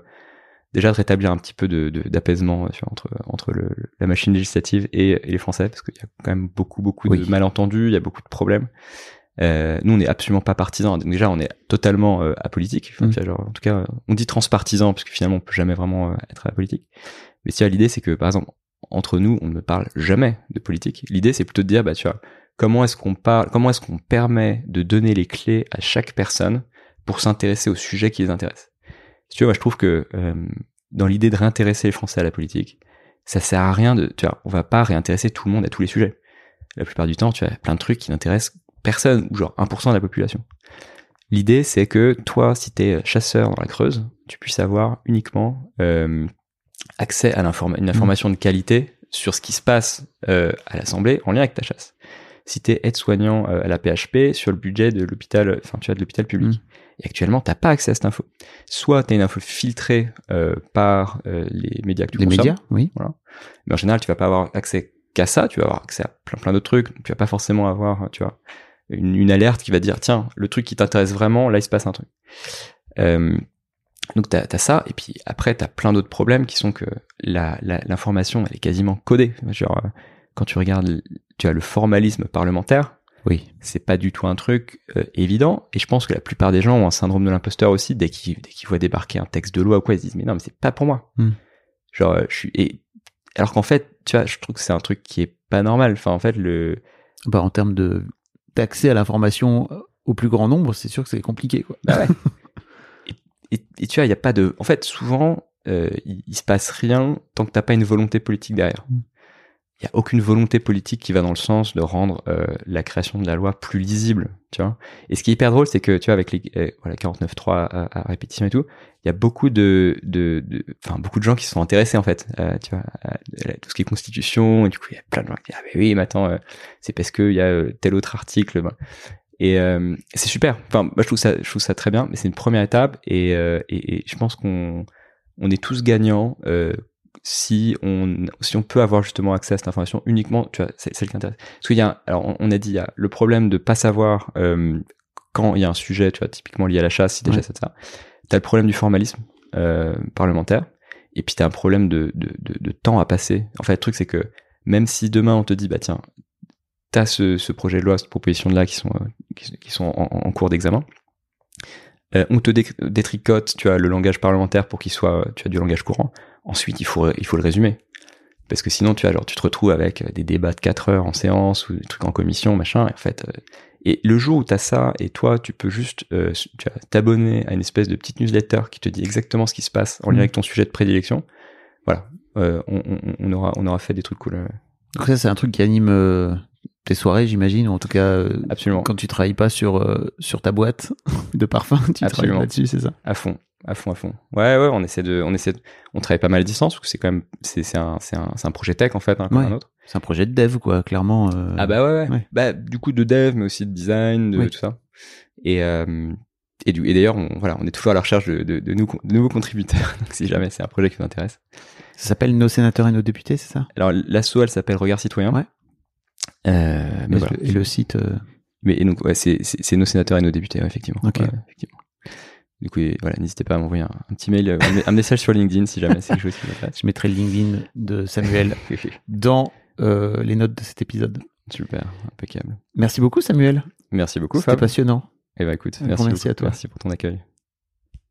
déjà de rétablir un petit peu de de- d'apaisement tu vois, entre entre le, la machine législative et, et les Français parce qu'il y a quand même beaucoup beaucoup Oui. de malentendus, il y a beaucoup de problèmes. Euh, nous, on n'est absolument pas partisans. Donc déjà, on est totalement euh, apolitique. Enfin, Mm. genre, en tout cas, on dit transpartisan parce que finalement, on peut jamais vraiment euh, être apolitique. Mais tu vois, l'idée, c'est que par exemple, entre nous, on ne parle jamais de politique. L'idée, c'est plutôt de dire, bah, tu vois, comment est-ce qu'on parle, comment est-ce qu'on permet de donner les clés à chaque personne pour s'intéresser au sujet qui les intéresse. Si tu vois, moi, je trouve que euh, dans l'idée de réintéresser les Français à la politique, ça sert à rien de, tu vois, on va pas réintéresser tout le monde à tous les sujets. La plupart du temps, tu as plein de trucs qui n'intéressent personne, ou genre 1% de la population. L'idée, c'est que toi, si t'es chasseur dans la Creuse, tu puisses avoir uniquement euh, accès à une information de qualité sur ce qui se passe euh, à l'Assemblée en lien avec ta chasse. Si t'es aide-soignant euh, à la PHP, sur le budget de l'hôpital, enfin tu vois, de l'hôpital public. Et actuellement, t'as pas accès à cette info. Soit t'as une info filtrée par les médias que tu Les consommes, médias, oui. mais en général, tu vas pas avoir accès qu'à ça, tu vas avoir accès à plein plein d'autres trucs. Tu vas pas forcément avoir, tu vois, une, une alerte qui va dire tiens, le truc qui t'intéresse vraiment, là il se passe un truc. Euh, donc t'as as ça, et puis après t'as plein d'autres problèmes qui sont que la la- l'information elle est quasiment codée. Genre euh, quand tu regardes, tu as le formalisme parlementaire, Oui. c'est pas du tout un truc euh, évident. Et je pense que la plupart des gens ont un syndrome de l'imposteur aussi dès qu'ils voient débarquer un texte de loi ou quoi, ils se disent mais non mais c'est pas pour moi. Hmm. Genre je suis et alors qu'en fait tu vois je trouve que c'est un truc qui est pas normal. Enfin en fait le Bah, en termes de d'accès à l'information euh, au plus grand nombre, c'est sûr que c'est compliqué, quoi. Bah ouais. et, et- et tu vois, il y a pas de. En fait, souvent, euh, il, il se passe rien tant que t'as pas une volonté politique derrière. Il y a aucune volonté politique qui va dans le sens de rendre euh, la création de la loi plus lisible, tu vois. Et ce qui est hyper drôle, c'est que tu vois, avec les euh, voilà 49.3 à, à répétition et tout, il y a beaucoup de, de, enfin beaucoup de gens qui sont intéressés en fait, euh, tu vois, à, tout ce qui est constitution. Et du coup, il y a plein de gens qui disent ah mais oui, mais attends, euh, c'est parce que il y a euh, tel autre article. ben. Et euh, c'est super. Enfin, moi, je trouve ça, je trouve ça très bien. Mais c'est une première étape, et, et, et je pense qu'on on est tous gagnants euh, si on si on peut avoir justement accès à cette information uniquement. Tu vois, c'est celle qui intéresse. Parce qu'il y a, alors on, on a dit, il y a le problème de pas savoir euh, quand il y a un sujet, tu vois, typiquement lié à la chasse, si Ouais. chasses, etc. T'as le problème du formalisme euh, parlementaire. et puis t'as un problème de, de, de, de temps à passer. En fait, le truc c'est que même si demain on te dit bah tiens, t'as ce, ce projet de loi, cette proposition de là qui sont euh, qui, qui sont en, en cours d'examen, euh, on te dé- détricote, tu as le langage parlementaire pour qu'il soit, tu as du langage courant. Ensuite, il faut il faut le résumer. Parce que sinon, tu as genre, tu te retrouves avec des débats de 4 heures en séance ou des trucs en commission, machin. Et en fait, euh, et le jour où tu as ça, et toi, tu peux juste euh, t'abonner à une espèce de petite newsletter qui te dit exactement ce qui se passe en lien Mhm. avec ton sujet de prédilection. Voilà, euh, on, on- on aura, on aura fait des trucs cool. Donc ça, c'est un truc qui anime euh, tes soirées, j'imagine, ou en tout cas, euh, Absolument. quand tu travailles pas sur, euh, sur ta boîte de parfum, tu travailles Absolument. là-dessus, c'est ça? À fond, à fond, à fond. Ouais, ouais, on essaie de, on essaie, de- on travaille pas mal à distance parce que c'est quand même, c'est, c'est un, c'est un, un projet tech en fait, hein, comme Ouais. un autre. C'est un projet de dev, quoi, clairement. euh, Ah bah ouais, ouais. ouais. Bah du coup de dev, mais aussi de design, de Oui. tout ça. Et et, du, et d'ailleurs, on, voilà, on est toujours à la recherche de, de, de nouveaux contributeurs. Donc si jamais c'est un projet qui vous intéresse. Ça s'appelle Nos sénateurs et nos députés, c'est ça? Alors l'asso, elle s'appelle Regard Citoyen. Ouais. Euh, mais et, voilà. le, et le site. euh, Mais et donc ouais, c'est, nos sénateurs et nos députés, ouais, effectivement. Ok. Ouais, effectivement. Du coup, voilà, n'hésitez pas à m'envoyer un, un petit mail, euh, un, un message sur LinkedIn si jamais c'est quelque chose qui vous intéresse. je mettrai le LinkedIn de Samuel dans euh, les notes de cet épisode. Super, impeccable. Merci beaucoup, Samuel. Merci beaucoup, C'était passionnant. Eh ben écoute, merci, grand merci beaucoup. à toi. Merci pour ton accueil.